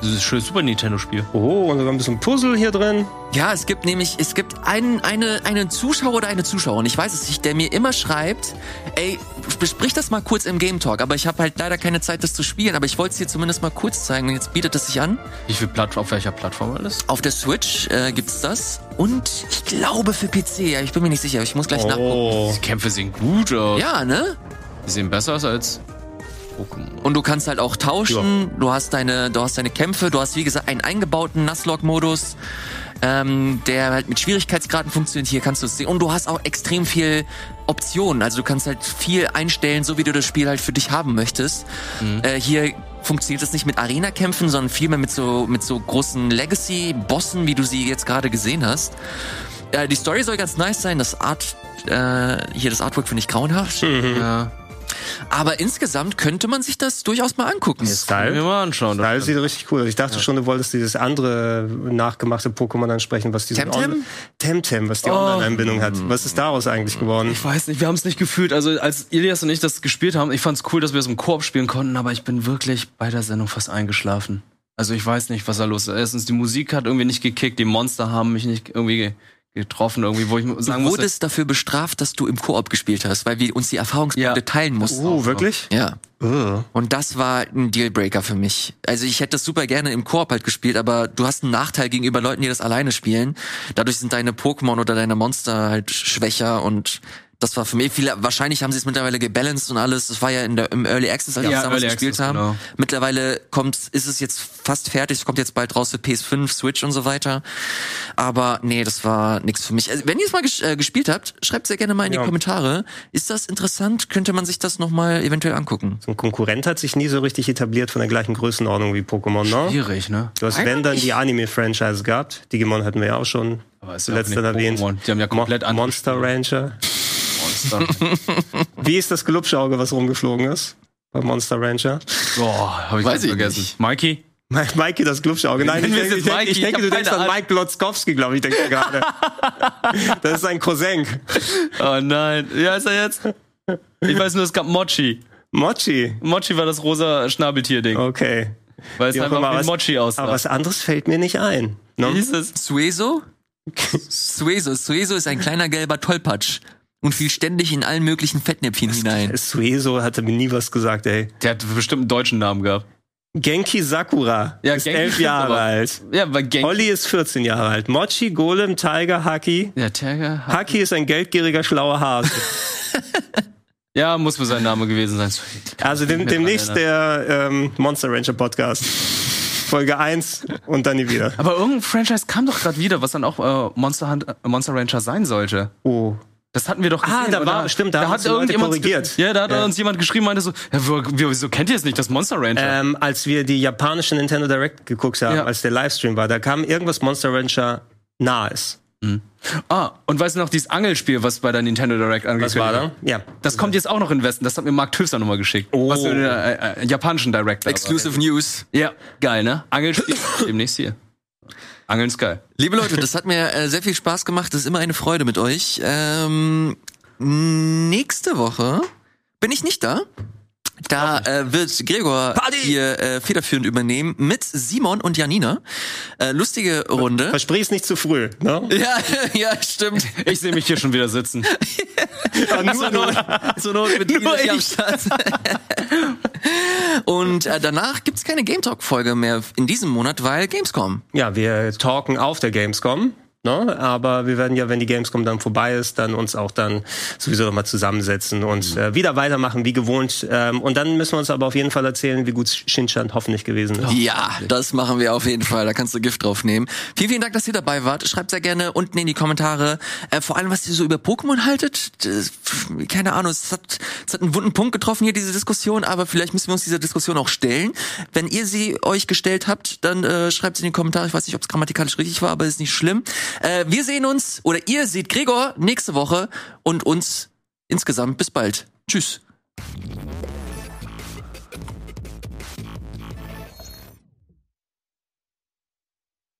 Das ist ein schönes Super Nintendo-Spiel. Oh, und sogar ein bisschen Puzzle hier drin. Ja, es gibt nämlich, es gibt einen, eine, einen Zuschauer oder eine Zuschauerin, ich weiß es nicht, der mir immer schreibt, ey, besprich das mal kurz im Game Talk, aber ich habe halt leider keine Zeit, das zu spielen, aber ich wollte es dir zumindest mal kurz zeigen und jetzt bietet es sich an. Wie viel Plattform, auf welcher Plattform alles? Auf der Switch äh, gibt's das und ich glaube für PC, ja, ich bin mir nicht sicher, ich muss gleich nachgucken. Oh. Die Kämpfe sehen gut aus. Ja, ne? Die sehen besser aus als. Und du kannst halt auch tauschen, du hast deine, du hast deine Kämpfe, du hast wie gesagt einen eingebauten Nuzlocke-Modus, ähm, der halt mit Schwierigkeitsgraden funktioniert. Hier kannst du es sehen. Und du hast auch extrem viel Optionen. Also du kannst halt viel einstellen, so wie du das Spiel halt für dich haben möchtest. Äh, hier funktioniert das nicht mit Arena-Kämpfen, sondern vielmehr mit so, mit so großen Legacy-Bossen, wie du sie jetzt gerade gesehen hast. Äh, die Story soll ganz nice sein. Das Art, äh, hier das Artwork finde ich grauenhaft. Ja. Aber insgesamt könnte man sich das durchaus mal angucken. Können wir mal anschauen. das Style stimmt. sieht richtig cool aus. Ich dachte schon, du wolltest dieses andere nachgemachte Pokémon ansprechen, was diese Temtem? Temtem, was die Oh. Online-Anbindung hat. Was ist daraus eigentlich geworden? Ich weiß nicht, wir haben es nicht gefühlt. Also als Ilias und ich das gespielt haben, ich fand es cool, dass wir es im Koop spielen konnten, aber ich bin wirklich bei der Sendung fast eingeschlafen. Also ich weiß nicht, was da los ist. Erstens, die Musik hat irgendwie nicht gekickt, die Monster haben mich nicht irgendwie ge- getroffen, irgendwie, wo ich sagen Du musste. wurdest dafür bestraft, dass du im Koop gespielt hast, weil wir uns die Erfahrungspunkte Ja. teilen mussten. Oh, wirklich? Ja. Oh. Und das war ein Dealbreaker für mich. Also ich hätte das super gerne im Koop halt gespielt, aber du hast einen Nachteil gegenüber Leuten, die das alleine spielen. Dadurch sind deine Pokémon oder deine Monster halt schwächer und das war für mich viele, wahrscheinlich haben sie es mittlerweile gebalanced und alles. Das war ja in der, im Early Access, als wir Ja, es damals Early gespielt Access, haben. genau. Mittlerweile kommt, ist es jetzt fast fertig. Es kommt jetzt bald raus für PS5, Switch und so weiter. Aber nee, das war nichts für mich. Also, wenn ihr es mal ges äh, gespielt habt, schreibt sehr gerne mal in Ja. die Kommentare. Ist das interessant? Könnte man sich das noch mal eventuell angucken? So ein Konkurrent hat sich nie so richtig etabliert von der gleichen Größenordnung wie Pokémon, ne? Schwierig, ne? Du hast, wenn dann die Anime-Franchise gehabt. Digimon hatten wir ja auch schon Aber ist ja zuletzt auch nicht dann erwähnt. Die haben ja komplett Mo andere Monster Rancher. Monster. Wie ist das Glubschauge, was rumgeflogen ist? Bei Monster Rancher. Boah, hab ich Weiß ganz ich vergessen. nicht. Mikey? Mi- Mikey, das Glubschauge. Nein, ich denke, ich denke, Mikey? ich denke du denkst an. Mike Glotzkowski, glaube ich, denke ich gerade. Das ist ein Cousin. Oh nein. Wie heißt er jetzt? Ich weiß nur, es gab Mochi. Mochi. Mochi war das rosa Schnabeltier-Ding. Okay. Weil es Wie einfach immer, wie was- Mochi aussah. Aber was anderes fällt mir nicht ein. Wie Ne? hieß es? Sueso? Sueso. Sueso ist ein kleiner gelber Tollpatsch und fiel ständig in allen möglichen Fettnäpfchen hinein. Sueso hatte mir nie was gesagt, ey. Der hat bestimmt einen deutschen Namen gehabt. Genki Sakura Ja, ist Genki elf Jahre aber. alt. Ja, weil Genki. Olli ist 14 Jahre alt. Mochi, Golem, Tiger, Haki. Ja, Tiger. Haki ist ein geldgieriger, schlauer Hase. Ja, muss wohl sein Name gewesen sein. Also dem, demnächst der ähm, Monster Rancher Podcast. Folge 1 und dann nie wieder. Aber irgendein Franchise kam doch gerade wieder, was dann auch äh, Monster, Hunt, äh, Monster Rancher sein sollte. Oh. Das hatten wir doch gesehen. Ah, da war- oder? stimmt, da haben hat irgendjemand korrigiert. Ja, da hat Ja. uns jemand geschrieben, meinte so, ja, wo- wieso kennt ihr es nicht, das Monster Rancher? Ähm, als wir die japanische Nintendo Direct geguckt haben, Ja. als der Livestream war, da kam irgendwas Monster Rancher nahes. ah, und weißt du noch, dieses Angelspiel, was bei der Nintendo Direct Was angekündigt war wurde? da? Ja. Das kommt jetzt auch noch in Westen. Das hat mir Mark Tüfter nochmal geschickt. Oh. Was für der äh, äh, japanischen Direct war. Exclusive News. Ja, geil, ne? Angelspiel demnächst hier. Angeln ist geil. Liebe Leute, das hat mir äh, sehr viel Spaß gemacht. Das ist immer eine Freude mit euch. Ähm, nächste Woche bin ich nicht da. Da äh, wird Gregor Party! hier äh, federführend übernehmen mit Simon und Janina. Äh, lustige Runde. Versprich's nicht zu früh. Ne? Ja, ja, stimmt. Ich sehe mich hier schon wieder sitzen. Zur Not, zur Not mit Nur am. Start. Und äh, danach gibt's keine Game Talk Folge mehr in diesem Monat, weil Gamescom. Ja, wir talken auf der Gamescom. Ne? Aber wir werden ja, wenn die Gamescom dann vorbei ist, dann uns auch dann sowieso nochmal zusammensetzen und äh, wieder weitermachen wie gewohnt. Ähm, und dann müssen wir uns aber auf jeden Fall erzählen, wie gut Shinchan hoffentlich gewesen ist. Ja, das machen wir auf jeden Fall. Da kannst du Gift drauf nehmen. Vielen, vielen Dank, dass ihr dabei wart. Schreibt sehr gerne unten in die Kommentare, äh, vor allem, was ihr so über Pokémon haltet. Das, keine Ahnung, es hat, es hat einen wunden Punkt getroffen hier, diese Diskussion, aber vielleicht müssen wir uns dieser Diskussion auch stellen. Wenn ihr sie euch gestellt habt, dann äh, schreibt sie in die Kommentare. Ich weiß nicht, ob es grammatikalisch richtig war, aber ist nicht schlimm. Äh, wir sehen uns, oder ihr seht Gregor nächste Woche und uns insgesamt bis bald. Tschüss.